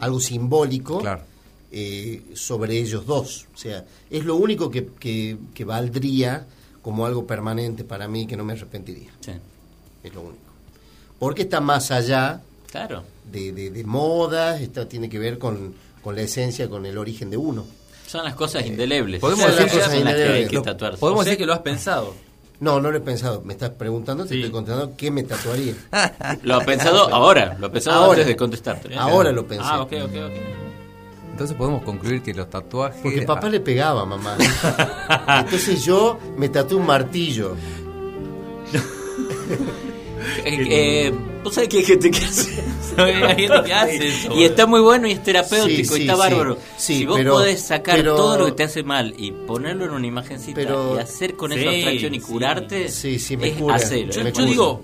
Algo simbólico claro. eh, sobre ellos dos. O sea, es lo único que, que, que valdría como algo permanente para mí que no me arrepentiría. Sí. Es lo único. Porque está más allá Claro. de, de, de modas, está, tiene que ver con, con la esencia, con el origen de uno. Son las cosas indelebles. podemos decir cosas las que que Lo- tatuarse. podemos o sea decir- que lo has pensado. No, no lo he pensado. Me estás preguntando, te Sí. estoy contando qué me tatuaría. Lo ha pensado ahora, lo ha pensado Ahora. antes de contestarte. Ahora lo pensé. Ah, ok, ok, ok. Entonces podemos concluir que los tatuajes... Porque papá ah, le pegaba a mamá. Entonces yo me tatué un martillo. Eh, eh, ¿Vos sabés que hay gente que hace Hay gente que hace eso. Y está muy bueno y es terapéutico Sí, y está bárbaro. sí. Sí, si vos pero- podés sacar pero- todo lo que te hace mal y ponerlo en una imagencita Pero- y hacer con Sí, eso abstracción y curarte, Sí, sí, me es cura. hacer. Yo, Me yo cura. digo,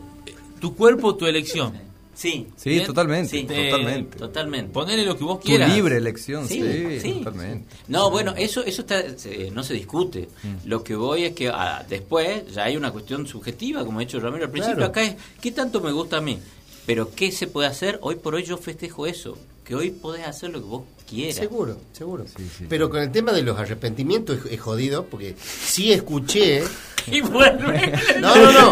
tu cuerpo, tu elección. Sí, Sí, Bien. totalmente, Sí. totalmente. totalmente. Ponele lo que vos Tu quieras. libre elección, sí, Sí, sí. totalmente. No, bueno, eso eso está, eh, no se discute. Mm. Lo que voy es que ah, después ya hay una cuestión subjetiva, como ha dicho Ramiro al principio. Claro. Acá es, ¿qué tanto me gusta a mí? Pero ¿qué se puede hacer? Hoy por hoy yo festejo eso. Que hoy podés hacer lo que vos quieras. Seguro, seguro. Sí, sí. Pero con el tema de los arrepentimientos es, es jodido porque sí escuché. Y vuelve. No, no, no.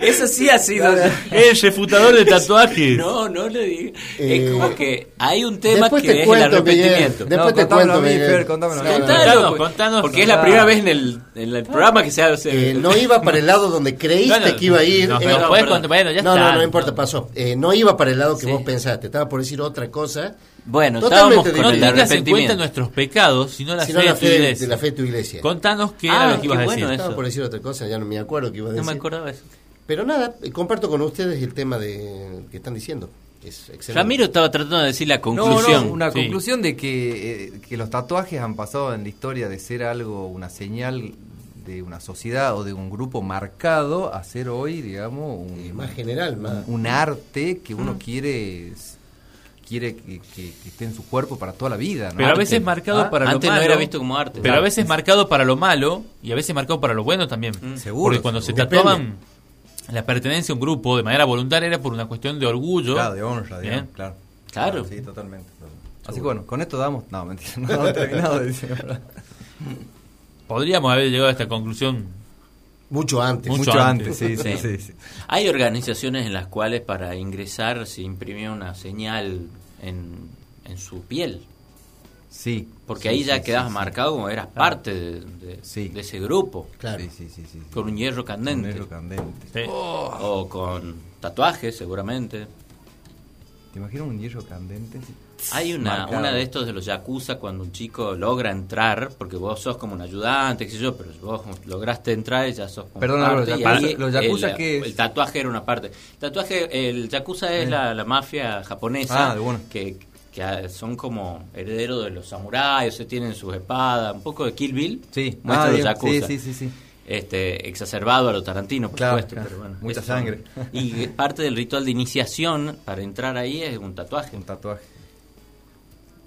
Eso sí ha sido. El refutador de tatuajes. No, no le diga. Eh, es como que hay un tema después que te es cuento, el arrepentimiento. Miguel. Después No, te contámelo cuento, a mí, Miguel. Fer, contámelo. No, no, no. Contanos, contanos. porque es la primera vez en el, en el programa que se hace. Eh, no iba para el lado donde creíste que iba a ir. no, Eh, no, bueno, ya no, está. no, no importa, pasó. Eh, no iba para el lado que Sí. vos pensaste. Estaba por decir otra cosa. Bueno, Totalmente estábamos con No el diferente. tengas en cuenta nuestros pecados, sino la sino fe la de tu fe, de iglesia. la fe de tu iglesia. Contanos qué Ah, era lo que ibas a bueno decir. eso. Estaba por decir otra cosa, ya no me acuerdo qué iba a No decir. me acordaba eso. Pero nada, comparto con ustedes el tema de que están diciendo. Es excelente. Ramiro estaba tratando de decir la No, conclusión. no, una Sí. conclusión de que, eh, que los tatuajes han pasado en la historia de ser algo, una señal de una sociedad o de un grupo marcado a ser hoy, digamos, un, más general, más. un arte que Mm. uno quiere quiere que, que- que esté en su cuerpo para toda la vida. ¿no? Pero a veces marcado Ah, para lo Antes no malo. era visto como arte. Pero a veces marcado para lo malo y a veces marcado para lo bueno también. Seguro, Porque cuando se tatuaban la pertenencia a un grupo de manera voluntaria era por una cuestión de orgullo. Claro, de honra, claro. Claro. Sí, totalmente. Así que bueno, con esto damos... No, mentira, no hemos terminado de decir. Podríamos haber llegado a esta conclusión. Mucho antes. Mucho Mucho antes. antes, sí, sí, Sí. Hay organizaciones en las cuales para ingresar se imprimía una señal en, en su piel. Sí. Porque sí, ahí ya sí, quedabas sí, sí. marcado como eras parte de, de- Sí. de ese grupo. Claro. Sí, sí, sí. Con un hierro Un candente. negro candente. Sí. O con tatuajes, seguramente. ¿Te imaginas un hierro candente? Hay una, una de estos de los yakuza cuando un chico logra entrar, porque vos sos como un ayudante, qué sé yo, pero vos lograste entrar y ya sos como Perdón, parte. los yakuza- ahí los yakuza, el, ¿qué es? el tatuaje era una parte. El tatuaje, el yakuza es la, la mafia japonesa Ah, bueno. que, que son como herederos de los samuráis, o sea, tienen sus espadas, un poco de Kill Bill. Sí. muestra Ah, los yakuza. Sí, sí, sí, sí. Este, exacerbado a lo Tarantino, por Claro, supuesto, claro. pero bueno. Mucha son- sangre. Y parte del ritual de iniciación para entrar ahí es un tatuaje. Un tatuaje.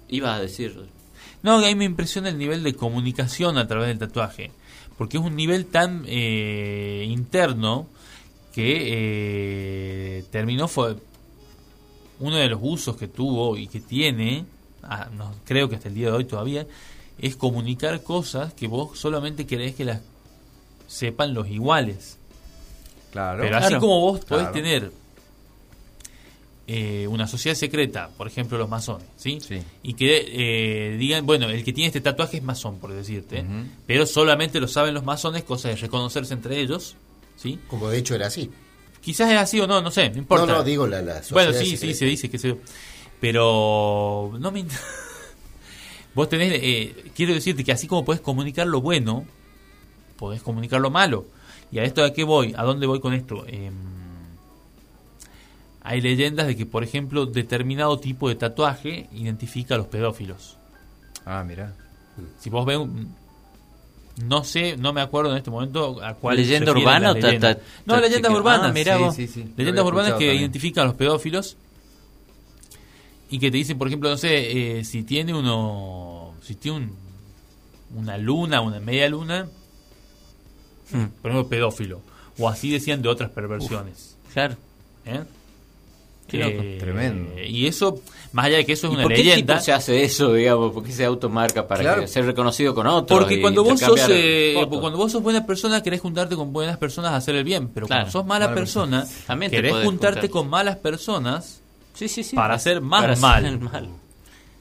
Ibas a decir. No, que a mí me impresiona el nivel de comunicación a través del tatuaje. Porque es un nivel tan eh, interno que eh, terminó fue uno de los usos que tuvo y que tiene, ah, no, creo que hasta el día de hoy todavía, es comunicar cosas que vos solamente querés que las sepan los iguales. Claro. Pero así Claro. como vos podés Claro. tener eh, una sociedad secreta, por ejemplo los masones, ¿sí? Sí. Y que eh, digan, bueno, el que tiene este tatuaje es masón, por decirte, pero solamente lo saben los masones, cosa de reconocerse entre ellos, ¿sí? Como de hecho era así. Quizás es así o no, no sé, no importa. No, no, digo la, la Bueno, sociedad sí, sí, secreta. se dice que se... Pero no me... Vos tenés... eh, quiero decirte que así como podés comunicar lo bueno, podés comunicar lo malo. ¿Y a esto a qué voy? ¿A dónde voy con esto? Em, hay leyendas de que, por ejemplo, determinado tipo de tatuaje identifica a los pedófilos. Ah, mira. Si vos ves un- No sé, no me acuerdo en este momento a cuál ¿Leyenda urbana las o ta- leyendas. ta- No, ta- leyendas urbanas. Ah, mirá Sí, vos. sí, sí. Lo Leyendas urbanas que también. identifican a los pedófilos y que te dicen, por ejemplo, no sé, eh, si tiene uno, si tiene un- una luna, una media luna, Hmm, por ejemplo, pedófilo. O así decían de otras perversiones. claro. ¿eh? Qué loco. Eh, Tremendo. Y eso, más allá de que eso es ¿Y una por qué leyenda, tipo se hace eso, digamos? ¿Por qué se automarca para Claro. que ser reconocido con otro? porque cuando vos sos eh, cuando vos sos buena persona querés juntarte con buenas personas a hacer el bien, pero Claro. cuando sos mala, Mala persona, También querés juntarte juntar. con malas personas Sí, sí, sí. para hacer más Para mal.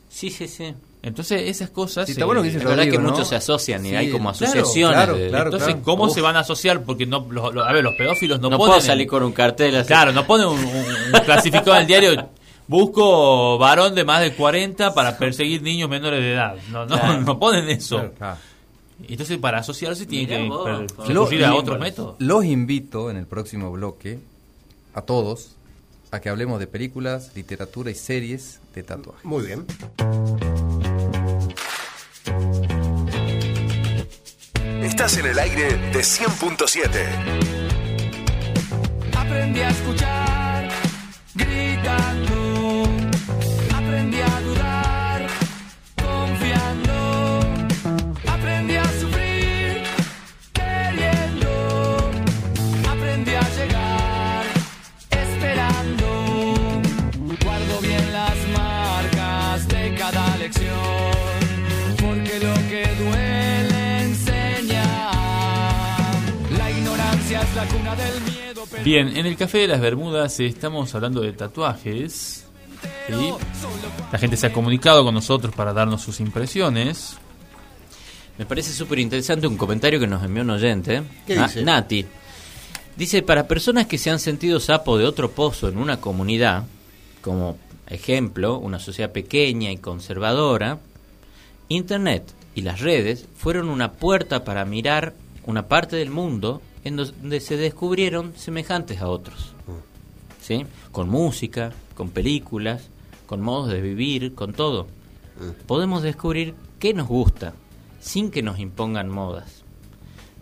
Sí, sí, sí. Entonces esas cosas Sí, está eh, bueno que dice Es verdad que ¿no? muchos se asocian y Sí, hay como claro, asociaciones. claro, de- claro. Entonces, ¿cómo Uf. se van a asociar? Porque no, los- los- a ver, los pedófilos no, No, ponen puedo en- salir con un cartel así. Claro, no ponen un, un- un clasificado en el diario. Busco varón de más de 40 para perseguir niños menores de edad. No, no, Claro. no ponen eso. Claro, claro. Entonces, para asociarse tienen Mirá que recurrir a otros métodos. Los invito en el próximo bloque a todos a que hablemos de películas, literatura y series de tatuaje. Muy bien. Estás en el aire de 100.7. Aprendí a escuchar gritando. Bien, en el Café de las Bermudas estamos hablando de tatuajes. ¿sí? La gente se ha comunicado con nosotros para darnos sus impresiones. Me parece súper interesante un comentario que nos envió un oyente. ¿Qué dice? Nati. Dice, para personas que se han sentido sapo de otro pozo en una comunidad, como ejemplo, una sociedad pequeña y conservadora, Internet y las redes fueron una puerta para mirar una parte del mundo en donde se descubrieron semejantes a otros. ¿Sí? Con música, con películas, con modos de vivir, con todo. Podemos descubrir qué nos gusta sin que nos impongan modas.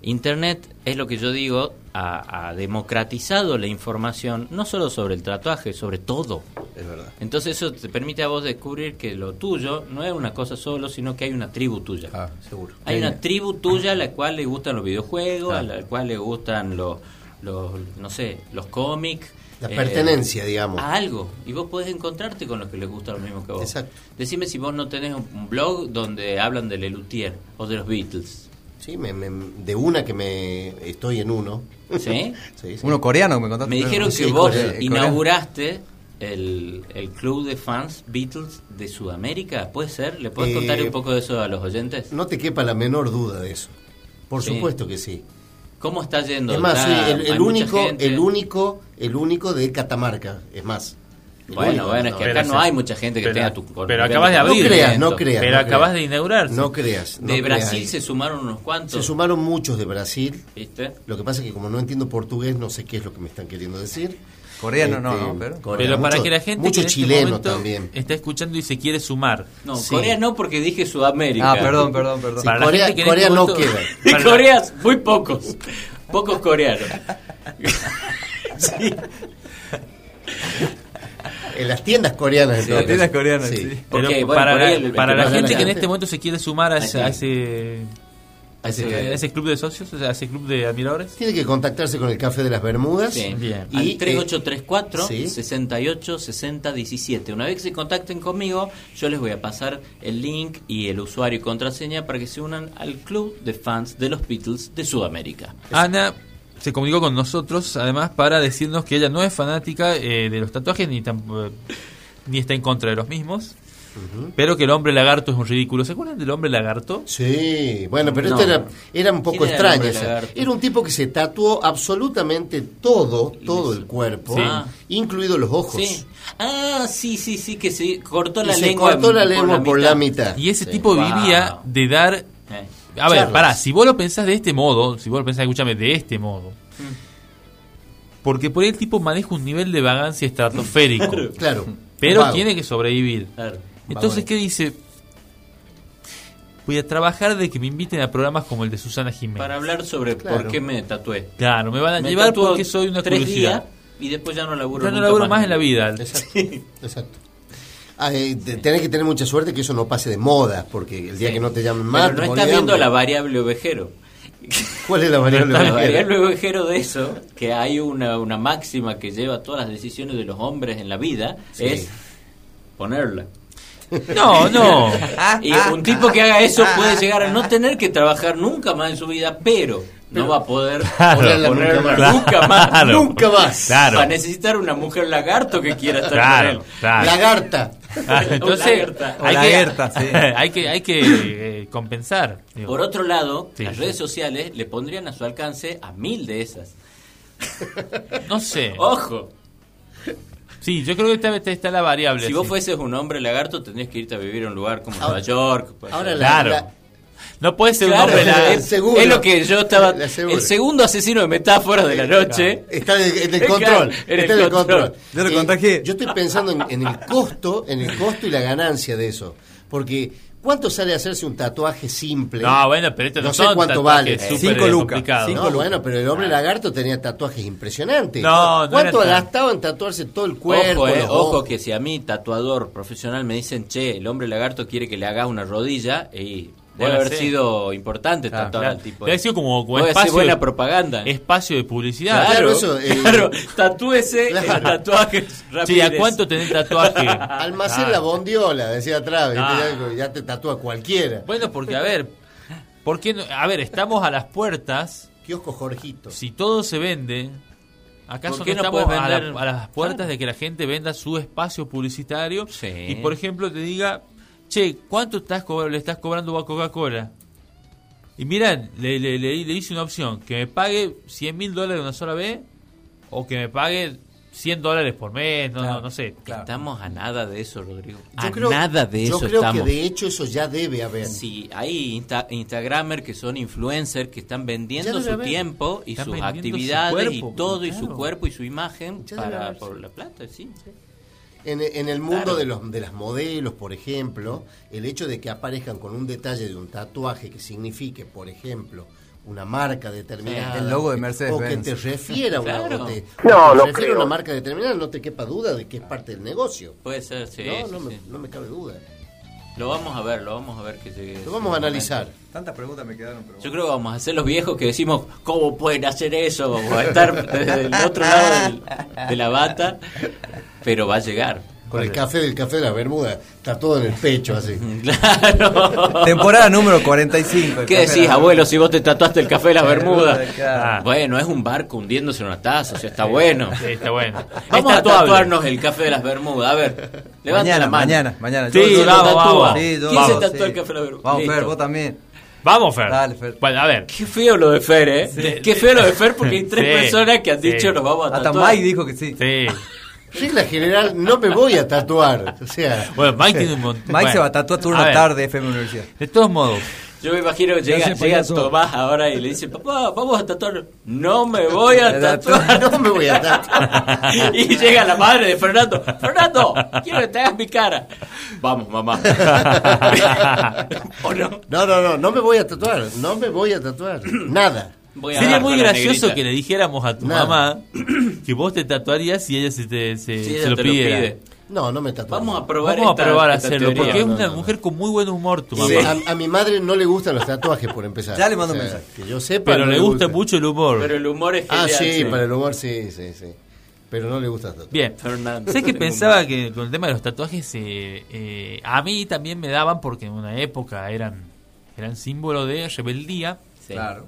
Internet es lo que yo digo, ha, ha democratizado la información, no solo sobre el tatuaje, sobre todo. Es verdad. Entonces eso te permite a vos descubrir que lo tuyo no es una cosa solo, sino que hay una tribu tuya. Ah, Seguro. Hay una tribu tuya a la cual le gustan los videojuegos, Ah. a la cual le gustan los, los no sé, los cómics. La eh, pertenencia, digamos. A algo. Y vos podés encontrarte con los que les gusta lo mismo que vos. Exacto. Decime si vos no tenés un, un blog donde hablan de Lelutier o de los Beatles. Sí, me, me- de una que me estoy en uno. ¿Sí? Sí, sí. Uno coreano que me contaste. Me dijeron Sí, que vos coreano. inauguraste el, el club de fans Beatles de Sudamérica, ¿puede ser? ¿Le puedes Eh, contar un poco de eso a los oyentes? No te quepa la menor duda de eso. Por Sí. supuesto que sí. ¿Cómo está yendo? Es más, el, único, el único, el único de Catamarca, es más. Bueno, bueno, es que Pero acá no hay mucha gente que Pero- tenga tu pero acabas de No abrir. creas, no creas. Pero no acabas creas. de inaugurarse. No creas. no De creas. Brasil se sumaron unos cuantos. Se sumaron muchos de Brasil. ¿Viste? Lo que pasa es que como no entiendo portugués, no sé qué es lo que me están queriendo decir. Coreano no, Este, no, pero... Corea, Pero para mucho- que la gente mucho que este chileno momento también. está escuchando y se quiere sumar. No, Sí. Corea no porque dije Sudamérica. Ah, perdón, perdón, perdón. Sí, Para la Corea, gente que Corea este no queda. Para Corea, muy pocos. Pocos coreanos. Sí. En las tiendas coreanas. en Sí, Las tiendas coreanas, Sí. Porque, bueno, para el- el para la gente que en este momento se quiere sumar a ese, a ese, a ese, a ese club de socios, o sea, a ese club de admiradores. Tiene que contactarse con el Café de las Bermudas. Sí. Bien. Al Y, 3834 sí. 68 60 17. Una vez que se contacten conmigo, yo les voy a pasar el link y el usuario y contraseña para que se unan al club de fans de los Beatles de Sudamérica. Ana se comunicó con nosotros, además, para decirnos que ella no es fanática eh, de los tatuajes ni, tamp- eh, ni está en contra de los mismos, pero que el hombre lagarto es un ridículo. ¿Se acuerdan del hombre lagarto? Sí, bueno, pero No. esto era, era un poco ¿Quién era el extraño. Era un tipo que se tatuó absolutamente todo, todo el cuerpo, Sí. Ah. incluidos los ojos. Sí. Ah, sí, sí, sí, que se cortó Y la se lengua. cortó la por lengua por la mitad. Y ese Sí. tipo Wow. vivía de dar... A ver, pará, si vos lo pensás de este modo, si vos lo pensás, escúchame, de este modo, porque por ahí el tipo maneja un nivel de vagancia estratosférico, Claro. pero Vago. tiene que sobrevivir. Claro. Entonces. ¿qué dice? Voy a trabajar de que me inviten a programas como el de Susana Jiménez. Para hablar sobre Claro. por qué me tatué. Claro, me van a Me llevar porque soy una tres curiosidad. días y después ya no laburo Ya no laburo más en la vida. Exacto. Exacto. Ah, eh, te- tenés que tener mucha suerte que eso no pase de moda, porque el día Sí. que no te llamen más. Pero no estás viendo hambre. la variable ovejero. ¿Cuál es la variable? La ovejera? variable ovejero de eso, que hay una, una máxima que lleva todas las decisiones de los hombres en la vida, Sí. es ponerla. No, no. Y un tipo que haga eso puede llegar a no tener que trabajar nunca más en su vida, pero no va a poder Claro. ponerla Nunca más. nunca más. Claro. Nunca más. Claro. Va a necesitar una mujer lagarto que quiera estar Claro, con él. claro. Lagarta. Ah, Entonces, hay que, sí. hay que, hay que eh, compensar. digo. Por otro lado, Sí. las redes sociales le pondrían a su alcance a mil de esas. No sé. ¡Ojo! Sí, yo creo que está, está- está la variable. Si vos fueses un hombre lagarto, tendrías que irte a vivir a un lugar como Ahora- Nueva York. pues. Ahora la- Claro. la- No puede ser Claro, un hombre la- es, lo que yo estaba. El segundo asesino de metáforas de la noche. Está en el, control. está en el control. control. Yo lo Eh, contagié. yo estoy pensando en, en el costo, en el costo y la ganancia de eso. Porque, ¿cuánto sale hacerse un tatuaje simple? No, bueno, pero esto no, No sé son cuánto vale. Cinco lucas. complicados. No, bueno, pero el hombre lagarto tenía tatuajes impresionantes. No, no ¿Cuánto ha gastado en tatuarse todo el cuerpo? ojo, eh, los ojo ojos? que si a mí, tatuador profesional, me dicen, che, el hombre lagarto quiere que le haga una rodilla, y debe Bueno, haber sí. sido importante Claro, al tipo. Debe haber sido como, como espacio, buena de, propaganda. espacio de publicidad. Claro, Claro, eso, eh, claro, tatúese Claro. en tatuajes Sí, ¿a cuánto tenés tatuaje? Almacén Ah. la bondiola, decía atrás. Ah. Ya, te tatúa cualquiera. Bueno, porque a ver, ¿por qué no? A ver, estamos a las puertas. Kiosco Jorgito. Si todo se vende, ¿acaso ¿Por no qué no estamos puedes a, la- a las puertas Claro. de que la gente venda su espacio publicitario? Sí. Y por ejemplo te diga, che, ¿cuánto estás le estás cobrando a Coca-Cola? Y mira, le, le, le- le hice una opción, que me pague 100 mil dólares una sola vez o que me pague 100 dólares por mes, no, no, no sé. Estamos a nada de eso, Rodrigo. Yo a creo- nada de yo eso creo estamos. que de hecho eso ya debe haber. Sí, hay insta Instagramers que son influencers que están vendiendo su haber. tiempo y Están sus su actividades cuerpo, y todo y su cuerpo y su imagen para por sí. la plata, sí. En, en el mundo Claro. de, los, de las modelos, por ejemplo, el hecho de que aparezcan con un detalle de un tatuaje que signifique, por ejemplo, una marca determinada. Sí, el logo de o que- Mercedes O que Benz. te refiera a una, Claro. o te- No, o te no refiera a creo. una marca determinada, no te quepa duda de que es parte del negocio. Puede ser, sí. no, sí, no, me, sí. no me cabe duda. Lo vamos a ver, lo vamos a ver que llegue. Lo vamos a analizar. Tantas preguntas me quedaron, pero Yo creo que vamos a ser los viejos que decimos, ¿cómo pueden hacer eso? Vamos a estar desde el otro lado del- de la bata, pero va a llegar. Con el café del café de la Bermuda, está todo en el pecho así. Claro. Temporada número 45. el ¿Qué decís, de la- abuelo, si vos te tatuaste el café de las Bermudas? Claro. Bueno, es un barco hundiéndose en una taza, o sea, está bueno. Sí, está bueno. Vamos a tatuable. tatuarnos el café de las Bermudas. A ver, levanta Mañana, la mano. mañana, mañana. Sí, Yo- yo- vamos, yo- vamos. Sí, yo- ¿Quién se tatuó sí. el café de la Bermuda? Vamos, Fer, vos también. Vamos, Fer. Dale, Fer. Bueno, a ver. Qué feo lo de Fer, ¿eh? Sí. Qué feo lo de Fer porque hay tres Sí, personas que han sí. dicho nos vamos a Hasta tatuar. Mike dijo que sí. Sí. Regla general, no me voy a tatuar. O sea, Bueno, Mike tiene un montón. Mike se va a tatuar turno a tarde FM Universidad. De todos modos, Yo me imagino que llega. Tomás ahora y le dice, papá, vamos a tatuar. No me voy a tatuar. no me voy a tatuar. y llega la madre de Fernando. Fernando, quiero que te hagas mi cara. Vamos, mamá. ¿O no? No, no, no, no me voy a tatuar. No me voy a tatuar. Nada. Voy a sería muy gracioso que le dijéramos a tu Nada. mamá que vos te tatuarías y ella se, te, se, se ella lo te lo pide. No, no me tatúo. Vamos a probar Vamos a probar a esta hacerlo, teoría. porque es No, una no, no. mujer con muy buen humor tu mamá. a, a mi madre no le gustan los tatuajes, por empezar. Ya le mando O un sea, mensaje. Que yo sepa. Pero no le gusta gusta. mucho el humor. Pero el humor es Ah, genial. sí, para el humor, sí, sí, sí. Pero no le gusta tanto. Bien, Fernando. sé que pensaba que con el tema de los tatuajes eh, eh, a mí también me daban porque en una época eran eran símbolo de rebeldía, Sí. Claro.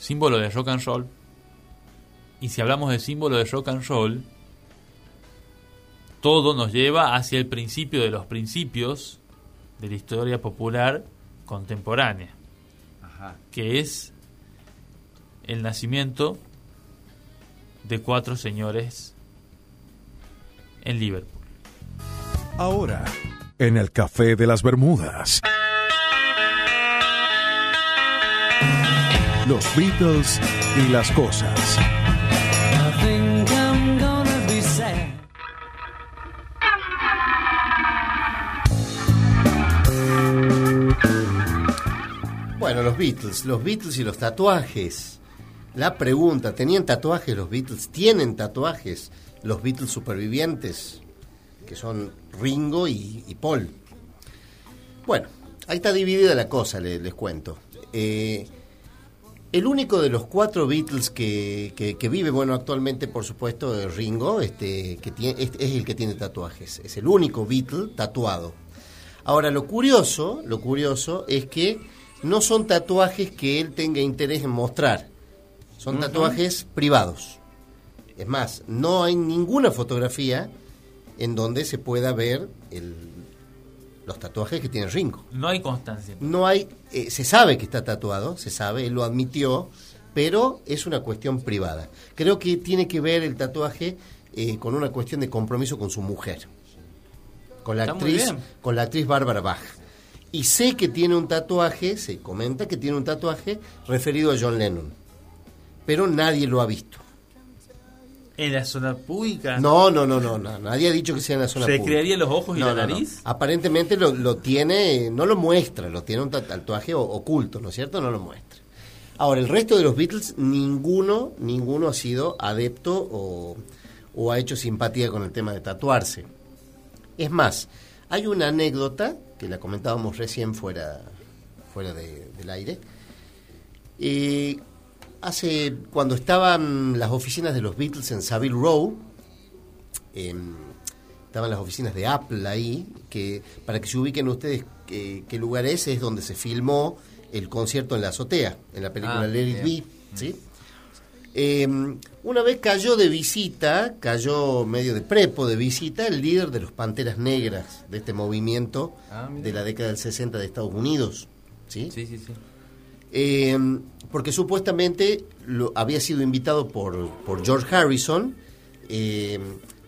Símbolo de rock and roll. Y si hablamos de símbolo de rock and roll, todo nos lleva hacia el principio de los principios de la historia popular contemporánea, Ajá. que es el nacimiento de cuatro señores en Liverpool. Ahora, en el Café de las Bermudas. Los Beatles y las cosas. Bueno, los Beatles, los Beatles y los tatuajes. La pregunta, ¿tenían tatuajes los Beatles? ¿Tienen tatuajes los Beatles supervivientes? Que son Ringo y, Paul. Bueno, ahí está dividida la cosa, le- les, cuento. Eh, el único de los cuatro Beatles que, que- que vive, bueno, actualmente, por supuesto, es Ringo, este, que tiene, es, es el que tiene tatuajes. Es el único Beatle tatuado. Ahora, lo curioso, lo curioso es que no son tatuajes que él tenga interés en mostrar. Son tatuajes privados. Es más, no hay ninguna fotografía en donde se pueda ver el- los tatuajes que tiene Ringo. No hay constancia. No hay, eh, se sabe que está tatuado, se sabe, él lo admitió, pero es una cuestión privada. Creo que tiene que ver el tatuaje eh, con una cuestión de compromiso con su mujer, con la Está actriz, con la actriz Bárbara Bach. Y sé que tiene un tatuaje, se comenta que tiene un tatuaje referido a John Lennon, pero nadie lo ha visto. En la zona pública. No, no, no, no, no, nadie ha dicho que sea en la zona ¿Se pública. crearía los ojos y No, la no, nariz? Aparentemente lo, lo tiene, no lo muestra, lo tiene un ta- tatuaje oculto, ¿no es cierto? No lo muestra. Ahora, el resto de los Beatles, ninguno, ninguno ha sido adepto o, o ha hecho simpatía con el tema de tatuarse. Es más, hay una anécdota que la comentábamos recién fuera, fuera de- del aire. Eh, hace, cuando estaban las oficinas de los Beatles en Savile Row, em, estaban las oficinas de Apple ahí, que para que se ubiquen ustedes qué, qué lugar es, es donde se filmó el concierto en la azotea, en la película Ah, Let It. Be, ¿sí? Eh, una vez cayó de visita, cayó medio de prepo de visita, el líder de los Panteras Negras, de este movimiento Ah, de la década del 60 de Estados Unidos, ¿sí? Sí, sí, sí. Eh, porque supuestamente lo, había sido invitado por, por George Harrison eh,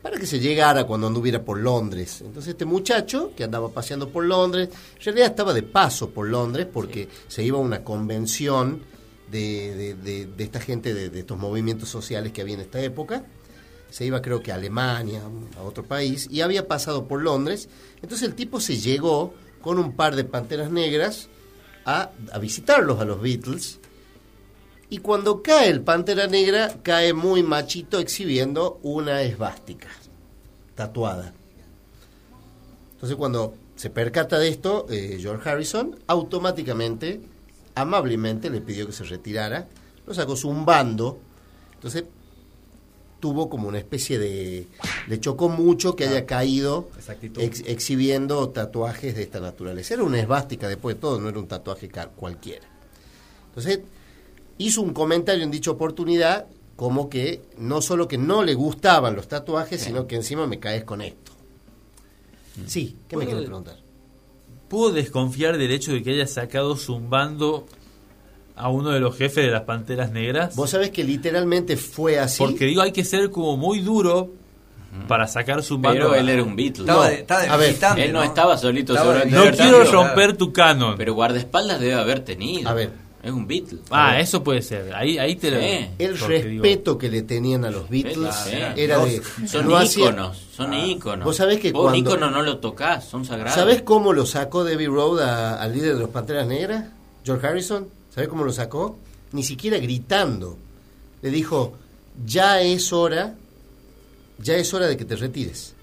para que se llegara cuando anduviera por Londres. Entonces este muchacho que andaba paseando por Londres, en realidad estaba de paso por Londres porque se iba a una convención de, de- de- de esta gente, de, de estos movimientos sociales que había en esta época. Se iba creo que a Alemania, a otro país, y había pasado por Londres. Entonces el tipo se llegó con un par de panteras negras a, visitarlos a los Beatles. Y cuando cae el Pantera Negra, cae muy machito exhibiendo una esvástica tatuada. Entonces cuando se percata de esto, eh, George Harrison automáticamente, amablemente le pidió que se retirara, lo sacó zumbando. Entonces tuvo como una especie de... Le chocó mucho que haya caído actitud. ex- exhibiendo tatuajes de esta naturaleza. Era una esvástica después de todo, no era un tatuaje cualquiera. Entonces, hizo un comentario en dicha oportunidad como que no solo que no le gustaban los tatuajes, sino que encima me caes con esto. Sí, ¿qué me ¿Puedo- quieres preguntar? ¿Puedo desconfiar del hecho de que haya sacado zumbando a uno de los jefes de las Panteras Negras? Vos sabés que literalmente fue así. Porque digo, hay que ser como muy duro para sacar zumbando. Pero a- él era un Beatle. Estaba, No, de- estaba de a ver, Él no, estaba solito, Estaba No quiero romper tu canon. Pero guardaespaldas debe haber tenido. A ver. Es un Beatle. ah, eso puede ser. Ahí, ahí te lo. El porque digo- respeto que le tenían a los Beatles Sí. era de... Son no hacía- son íconos. Vos sabés que Vos cuando- ícono no lo tocas, son sagrados. ¿Sabés cómo lo sacó Debbie Road a- al líder de los Panteras Negras? George Harrison. ¿Sabés cómo lo sacó? Ni siquiera gritando. Le dijo, ya es hora, ya es hora de que te retires.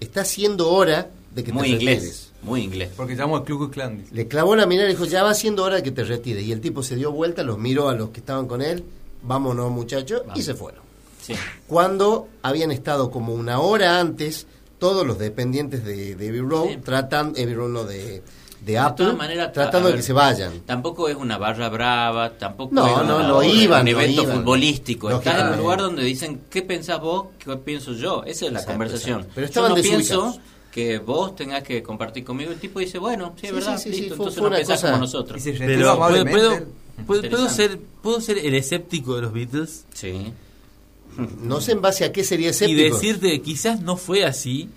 Está siendo hora de que Muy te inglés, retires. muy inglés. Porque llamó al Klan. dice. Le clavó la mirada y dijo, ya va siendo hora de que te retires. Y el tipo se dio vuelta, los miró a los que estaban con él, vámonos muchachos, y se fueron. Sí. Cuando habían estado como una hora antes todos los dependientes de, de Abbey Road Sí. tratando, Abbey Road no, de, de De Apple, todas maneras, tratando de que se vayan. Tampoco es una barra brava, tampoco No, es no, una- no un iban, no evento iban. futbolístico. Estás en un lugar donde dicen, ¿qué pensás vos? ¿Qué pienso yo? Esa es la Exacto, conversación. exacto. Pero yo estaban no desubicados. pienso que vos tengas que compartir conmigo. El tipo dice, bueno, sí, es Sí, verdad, sí, sí, sí, listo, fue- entonces fue no una pensás cosa- como nosotros. Y se Pero, ¿puedo, puedo, puedo- puedo ser, ¿puedo ser el escéptico de los Beatles? Sí. No sé en base a qué sería Y escéptico. decirte que quizás no fue así.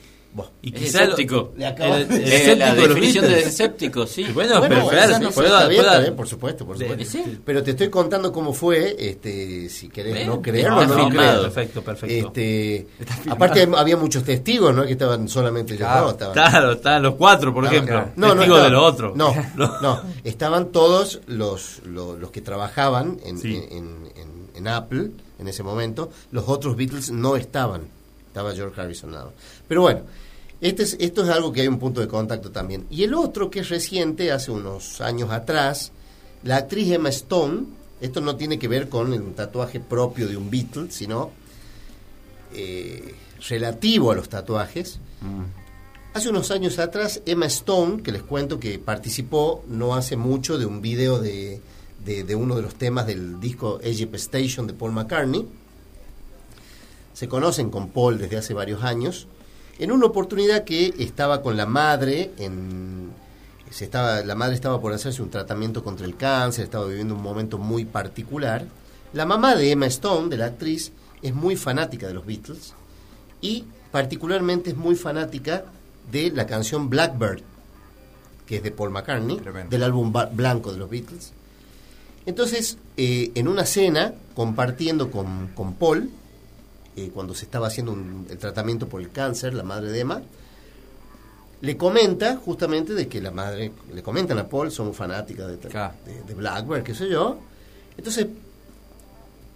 Y Es quizás lo- escéptico. El- el la definición de escéptico, sí. Bueno, Bueno, pero claro, bien, por supuesto, por de- supuesto. sí. Pero te estoy contando cómo fue, este, si querés no creerlo, no lo filmado. creas. Perfecto, perfecto. Este, aparte había muchos testigos, no que estaban solamente Claro, dos, estaban- Claro, están los cuatro, por Estaban- ejemplo. No, no, Testigo estaba- de lo otro. No, no, estaban todos los, los, los que trabajaban en, Sí. en, en- en Apple en ese momento. Los otros Beatles no estaban. Estaba George Harrison nada. Pero bueno, este es, esto es algo que hay un punto de contacto también. Y el otro que es reciente, hace unos años atrás, la actriz Emma Stone, esto no tiene que ver con el tatuaje propio de un Beatle, sino eh, relativo a los tatuajes. Hace unos años atrás, Emma Stone, que les cuento que participó no hace mucho de un video de, de, de uno de los temas del disco Egypt Station de Paul McCartney. Se conocen con Paul desde hace varios años. En una oportunidad que estaba con la madre, en, se estaba, la madre estaba por hacerse un tratamiento contra el cáncer, estaba viviendo un momento muy particular. La mamá de Emma Stone, de la actriz, es muy fanática de los Beatles y particularmente es muy fanática de la canción Blackbird, que es de Paul McCartney, Tremendo. del álbum blanco de los Beatles. Entonces, eh, en una cena, compartiendo con, con Paul, eh, cuando se estaba haciendo un- el tratamiento por el cáncer, la madre de Emma, le comenta justamente de que la madre, le comentan a Paul, somos fanáticas de, de, de Blackbird, qué sé yo. Entonces,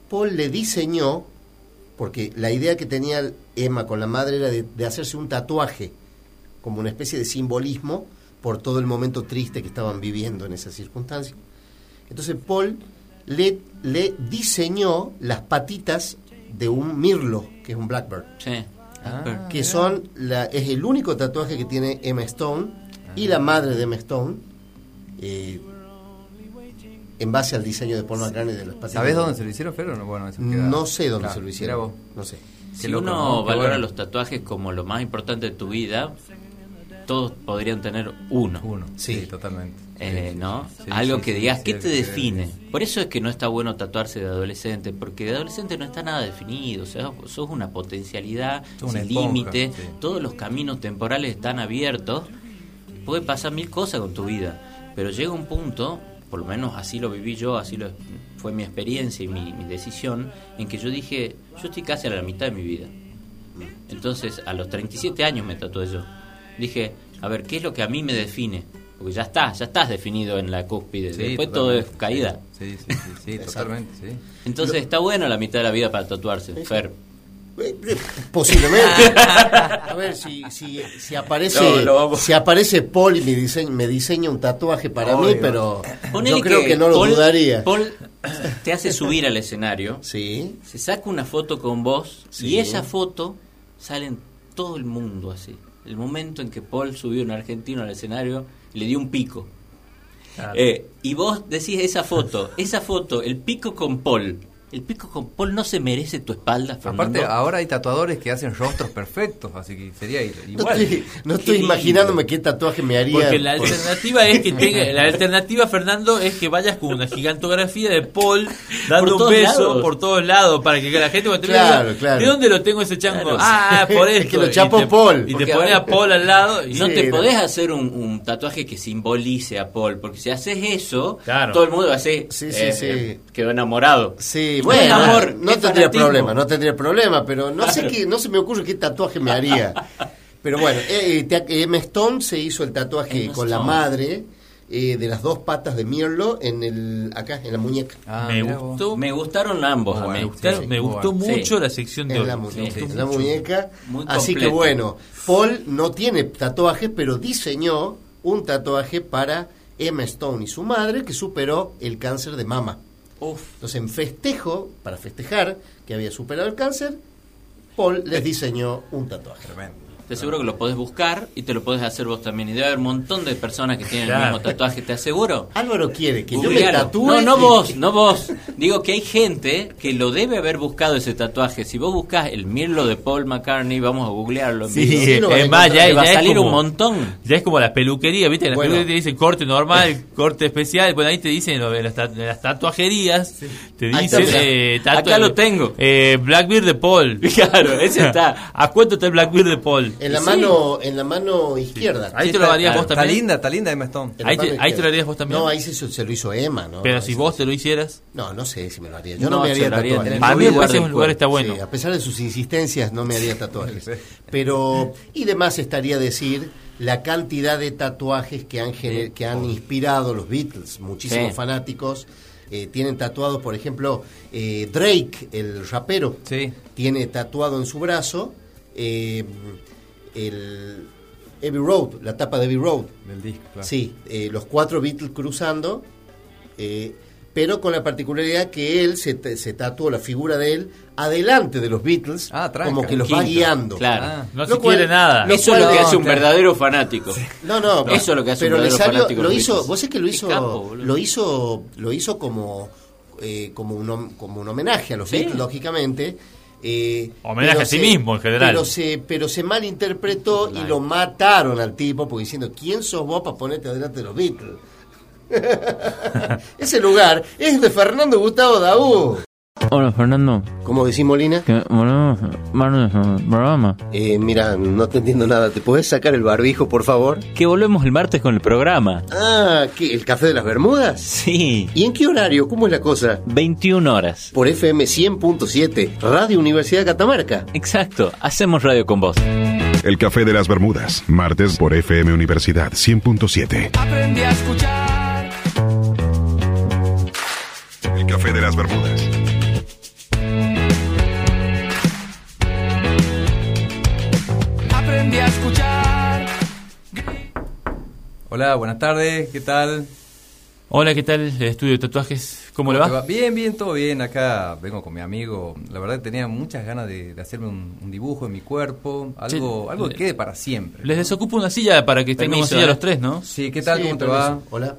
Paul le diseñó, porque la idea que tenía Emma con la madre era de, de hacerse un tatuaje, como una especie de simbolismo por todo el momento triste que estaban viviendo en esa circunstancia. Entonces Paul le, le diseñó las patitas de un mirlo, que es un blackbird, Sí. Ah. que son la, es el único tatuaje que tiene Emma Stone y la madre de Emma Stone, eh, en base al diseño de Paul McCartney de las patitas. ¿Sabés dónde se lo hicieron, Fer? o no? Bueno, eso queda- No sé dónde Claro, se lo hicieron. vos. No sé. Si loco, uno valora bueno. los tatuajes como lo más importante de tu vida, todos podrían tener uno. Uno, Sí. sí, totalmente. Eh, ¿no? sí, Algo sí, que digas, sí, ¿qué te define? Por eso es que no está bueno tatuarse de adolescente, porque de adolescente no está nada definido, o sea, sos una potencialidad una sin límite, todos los caminos temporales están abiertos, puede pasar mil cosas con tu vida, pero llega un punto, por lo menos así lo viví yo, así lo, fue mi experiencia y mi, mi decisión, en que yo dije, yo estoy casi a la mitad de mi vida. Entonces, a los 37 años me tatué yo. Dije, a ver, ¿qué es lo que a mí me define? Porque ya está, ya estás definido en la cúspide. Sí, Después todo es caída. Sí, sí, sí, sí, totalmente, sí. Entonces está bueno la mitad de la vida para tatuarse, Fer. Posiblemente. A ver si, si, si aparece No, si aparece Paul y me diseña, me diseña un tatuaje para mí, pero Ponele yo creo que, no lo Paul- dudaría. Paul te hace subir al escenario, Sí. se saca una foto con vos Sí. y esa foto sale en todo el mundo así. El momento en que Paul subió un argentino al escenario le dio un pico. Eh, y vos decís esa foto, esa foto, el pico con Paul. El pico con Paul no se merece tu espalda, Fernando. Aparte, ahora hay tatuadores que hacen rostros perfectos, así que sería No igual. estoy, no estoy Qué imaginándome qué tatuaje me haría. Porque la por- alternativa es que tenga, la alternativa Fernando es que vayas con una gigantografía de Paul dando un beso lados. por todos lados para que la gente cuando te Claro, vea, claro. ¿de dónde lo tengo ese chango? Claro. ah, por Es esto. que lo Y chapó te- Paul. Y te pone a Paul al lado y No te no. podés hacer un, un tatuaje que simbolice a Paul, porque si haces eso, Claro. todo el mundo va a decir Sí, sí, eh, sí. eh, quedó enamorado. Sí, bueno, amor, no tendría fanatismo. problema, no tendría problema, pero no sé qué, no se me ocurre qué tatuaje me haría. Pero bueno, eh, te- Emma Stone se hizo el tatuaje con la madre eh, de las dos patas de Mirlo en el acá en la muñeca. Ah, me gustó, me, Me gustaron ambos a mí. gustaron- sí, me gustó bueno. mucho Sí. la sección de En la, Me en la muñeca. Muy Así que bueno, Paul no tiene tatuajes, pero diseñó un tatuaje para Emma Stone y su madre que superó el cáncer de mama. Uf, Entonces, en festejo, para festejar que había superado el cáncer, Paul les diseñó un tatuaje. Te aseguro que lo podés buscar y te lo podés hacer vos también. Y debe haber un montón de personas que tienen Claro. el mismo tatuaje, te aseguro. Álvaro quiere que yo me tatúe. No, no vos, no vos. Digo que hay gente que lo debe haber buscado ese tatuaje. Si vos buscás el mirlo de Paul McCartney, vamos a googlearlo. en Sí. Sí, es más, ya, Te va a salir como, un montón. Ya es como la peluquería, ¿viste? La Bueno. peluquería te dice corte normal, corte especial. Bueno, ahí te dicen lo de las, las tatuajerías. Te Ahí está, dicen. eh, tatu- Acá lo tengo. Eh, Blackbeard de Paul. Claro, ese está. ¿A cuánto está el Blackbeard de Paul? En la Sí. mano, en la mano izquierda. Ahí te lo está- harías vos Está también. linda, está linda Emma Stone. Ahí te- ahí te lo harías vos también. No, ahí se, se lo hizo Emma, ¿no? Pero No, si vos te lo hicieras. No, no sé si me lo haría. Yo no, No, me haría tatuajes. Para mí me lugar parece del un lugar está bueno. Sí, a pesar de sus insistencias, no me haría tatuajes. Pero, y demás estaría decir la cantidad de tatuajes que han, gener- que han inspirado los Beatles. Muchísimos Sí. fanáticos eh, tienen tatuados, por ejemplo, eh, Drake, el rapero, Sí. tiene tatuado en su brazo eh, el Abbey Road, la tapa de Abbey Road. Del disco, claro. Sí, eh, los cuatro Beatles cruzando, eh, pero con la particularidad que él se, se tatuó la figura de él adelante de los Beatles, Ah, tranca. como que los va guiando. Claro. Ah. No se cual- quiere nada. lo Eso es lo que hace un verdadero fanático. No, no, Eso es lo que hace pero un le verdadero salió, fanático lo hizo, vos es que lo hizo, lo hizo, lo hizo como, eh, como un como un homenaje a los Sí. Beatles, lógicamente. Eh, Homenaje a sí mismo, en general. Pero se, pero se malinterpretó y lo mataron al tipo porque diciendo quién sos vos para ponerte adelante de los Beatles. Ese lugar es de Fernando Gustavo Daú. Hola Fernando, ¿Cómo decís Molina? que volvemos al programa. Eh, mira, no te entiendo nada. ¿Te podés sacar el barbijo, por favor? Que volvemos el martes con el programa. Ah, ¿qué? ¿El café de las Bermudas? Sí, ¿Y en qué horario? ¿Cómo es la cosa? 21 horas. Por FM 100.7, Radio Universidad de Catamarca. Exacto, hacemos radio con vos. El Café de las Bermudas, martes por FM Universidad 100.7. Aprendí a escuchar. El Café de las Bermudas. Hola, buenas tardes, ¿qué tal? Hola, ¿qué tal el estudio de tatuajes? ¿Cómo, le va? Bien, bien, todo bien. Acá vengo con mi amigo. La verdad que tenía muchas ganas de, de hacerme un, un dibujo en mi cuerpo, algo, Sí, algo que quede para siempre. Les desocupo una silla para que Permiso, silla ¿eh? los tres, ¿no? Sí, ¿qué tal? Sí, ¿Cómo te va? Hola.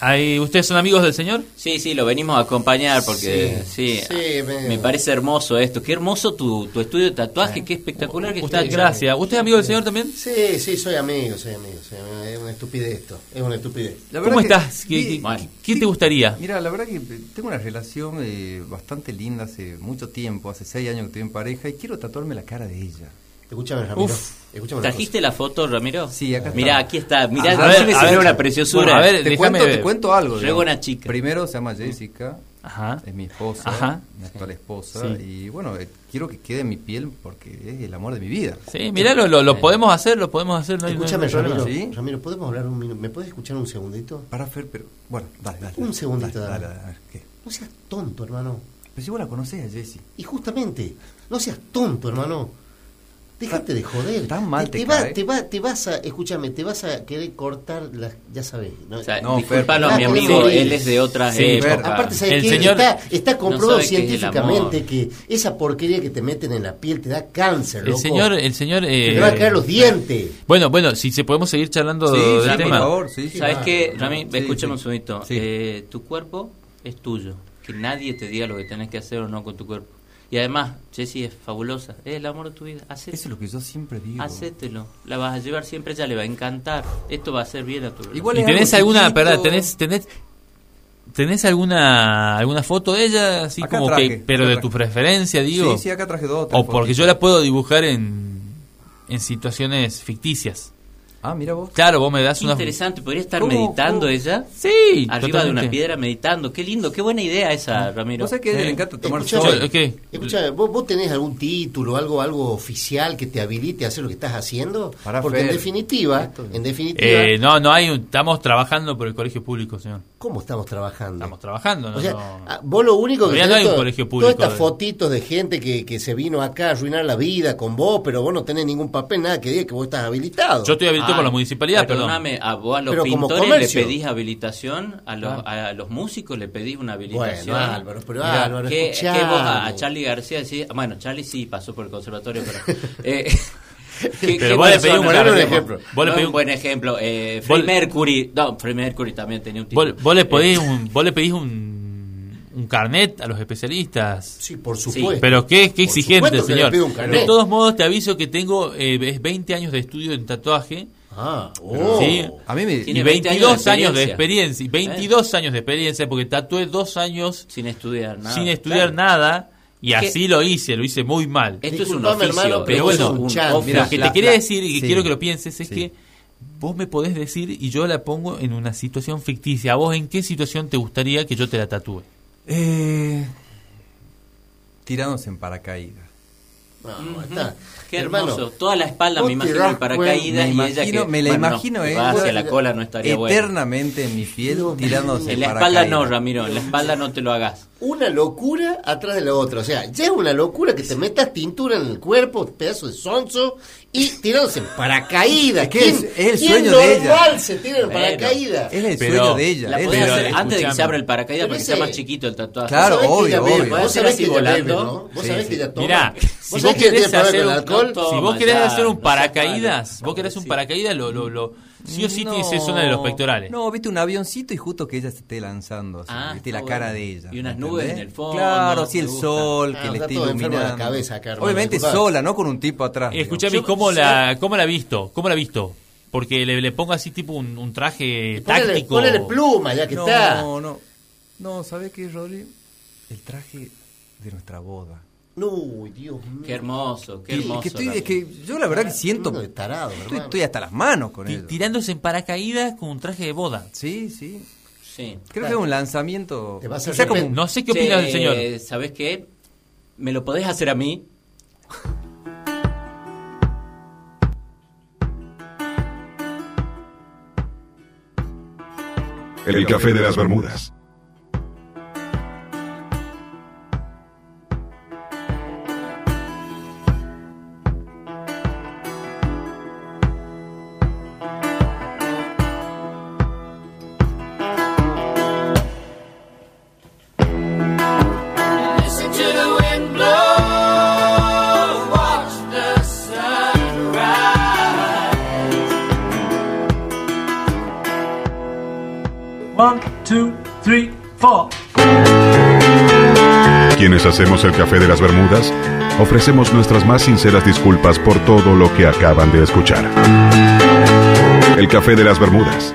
Ahí, ¿Ustedes son amigos del señor? Sí, sí, lo venimos a acompañar porque sí, Sí, me- me parece hermoso esto. Qué hermoso tu, tu estudio de tatuaje, qué espectacular que Usted, está. gracias. ¿Usted es amigo del señor también? Sí, sí, soy amigo, soy amigo. soy amigo. Es una estupidez esto. Es una estupidez. La ¿Cómo que- estás? ¿Qué, qué te gustaría? Mira, la verdad que tengo una relación eh, bastante linda hace mucho tiempo, hace seis años que estoy en pareja y quiero tatuarme la cara de ella. Escúchame, Ramiro. Uf. Escúchame una ¿Trajiste la foto, Ramiro? Sí, acá está. Mirá, aquí está. Mirá, A ver, a ver, una preciosura. bueno, a ver, Te cuento, ver. te cuento algo. Digamos. buena chica. Primero se llama Jessica, Ajá. es mi esposa, Ajá. mi actual esposa, Sí. y bueno, eh, quiero que quede en mi piel porque es el amor de mi vida. Sí, mirá, lo, lo, lo podemos hacer, lo podemos hacer. No hay, no hay Escúchame. Ramiro. ¿sí? Ramiro, ¿podemos hablar un minuto? ¿Me puedes escuchar un segundito? Para Fer, pero bueno, dale, dale. Un segundito, dale, dale. dale, dale, a ver, ¿qué? No seas tonto, hermano. Pero si vos la conocés a Jessie. Y justamente, no seas tonto, hermano. Déjate de joder. Tan mal te te, va- cae. te, va- te vas a, escúchame, te vas a querer cortar las, ya sabes. ¿no? O sea, No, disculpalo a mi amigo, sí. él es de otra Sí, época. Aparte, ¿sabes El qué? señor- está, está comprobado No científicamente que esa porquería que te meten en la piel te da cáncer, El loco. señor, el señor. Te eh, van a caer los dientes. Bueno, bueno, si se podemos seguir charlando Sí, del sí, por tema. favor, sí. ¿Sabes Ah, qué, Rami? sí, Escúchame sí. un segundito. Sí. Eh, tu cuerpo es tuyo. Que nadie te diga lo que tenés que hacer o no con tu cuerpo. Y además, Jessie es fabulosa. Es el amor de tu vida. Hacé- Eso es lo que yo siempre digo. Hacételo. La vas a llevar siempre, ella le va a encantar. Esto va a hacer bien a tu Igual ¿Y tenés alguna, perdón, tenés, tenés, tenés alguna, alguna foto de ella, así Acá como traje, que, pero de tu preferencia, digo? Sí, sí, acá traje dos. o porque yo la puedo dibujar en, en situaciones ficticias. Ah, mira vos. Claro, vos me das una... Interesante, podría estar ¿Cómo? meditando ¿Cómo? ella. Sí, Arriba de totalmente. una piedra meditando. Qué lindo, qué buena idea esa, Ramiro. Vos sabés que Sí. le encanta tomar Escuchame, sol. ¿qué? escuchame, ¿vos, vos tenés algún título, algo algo oficial que te habilite a hacer lo que estás haciendo? Pará, Porque en Fer. definitiva, Esto- en definitiva, Eh, no, no hay, un- estamos trabajando por el colegio público, señor. ¿cómo estamos trabajando? Estamos trabajando, ¿no? O sea, no- ah, vos lo único que Todavía no hay un to- colegio público Todas estas de- fotitos de gente que, que se vino acá a arruinar la vida con vos, pero vos no tenés ningún papel, nada que diga que vos estás habilitado. Yo estoy habilitado por la Ah, municipalidad, perdón. Perdóname, a vos a los Pero como pintores comercio. le pedís habilitación, a los, a los músicos le pedís una habilitación. Bueno, Álvaro, pero Mirá, Álvaro, vos a, a Charlie García decís, bueno, Charlie sí pasó por el conservatorio, pero... eh, ¿qué- Pero qué vos le pedís un carnet. ejemplo. Vos le pedís un un- buen ejemplo. Eh, Freddie Mercury, no, Freddie Mercury también tenía un título. Vos, vos le Eh, pedís un, vos le pedís un, un carnet a los especialistas. Sí, por supuesto. Pero qué, exigente, señor. un. De todos modos, te aviso que tengo eh, es 20 años de estudio en tatuaje Ah, oh. Sí. A mí me... Tiene y 20 22 años años de de experiencia. Y 22 años de experiencia porque tatué dos años sin estudiar nada. sin estudiar nada y así lo hice, lo hice muy mal. Esto es un oficio, hermano, Pero bueno, un chan. lo que la- te quería la- decir y que sí. quiero que lo pienses es Sí. que vos me podés decir y yo la pongo en una situación ficticia. ¿A vos en qué situación te gustaría que yo te la tatúe? Eh, tirándose en paracaídas. No, está. Qué Hermano, hermoso. Toda la espalda me imagino el paracaídas Me y ella que me la bueno, no, imagino que eh, va hacia la cola no estaría bueno. eternamente en mi piel tirándose En la en espalda no. Ramiro, en la espalda no te lo hagas. Una locura atrás de la otra. O sea, ya es una locura que te metas tintura en el cuerpo, pedazo de sonso, y tirándose en paracaídas. ¿Quién- es- es el quién sueño de ella. se tira en Bueno. paracaídas? Es el Pero sueño de ella. La podés hacer antes de que se abra el paracaídas Pero porque ese- está más chiquito el tatuaje. Claro, ¿Vos obvio, obvio. Vos sabés que ella así bebe, volando. ¿no? Vos Sí, sabés sí. que ella toma. Mirá, ¿Vos si vos querés hacer con un- el alcohol? no, si vos querés ya, hacer un no paracaídas, vos querés un sí. paracaídas, lo, lo, lo, sí o sí tiene ser zona de los pectorales. No, viste un avioncito y justo que ella se esté lanzando. así, Ah, viste la cara bueno. de ella. Y unas ¿me nubes entendés? en el fondo, Claro, sí, el gusta. sol Ah, que le está de la iluminando. cabeza acá, hermano, Obviamente disculpa. sola, no con un tipo atrás. Eh, Yo- ¿cómo, sí. la, ¿cómo la ha visto? ¿Cómo la ha visto? Porque le, le pongo así tipo un, un traje Ponele, táctico. ponele pluma, ya que no, está. no, no, ¿sabes qué, Rodri? El traje de nuestra boda. No, Dios mío. Qué hermoso, qué hermoso. que estoy- Ramiro. es que yo la verdad que siento... De tarado, estoy, estoy hasta las manos con él. Tirándose en paracaídas con un traje de boda. Sí, sí. Sí. Creo que es un lanzamiento... Te vas a quizá como arrepentir. No sé qué opina el señor. Che, ¿Sabes qué? ¿Me lo podés hacer a mí? El café de las Bermudas. Ofrecemos nuestras más sinceras disculpas por todo lo que acaban de escuchar. El café de las Bermudas.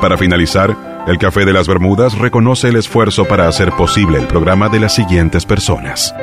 Para finalizar, el café de las Bermudas reconoce el esfuerzo para hacer posible el programa de las siguientes personas.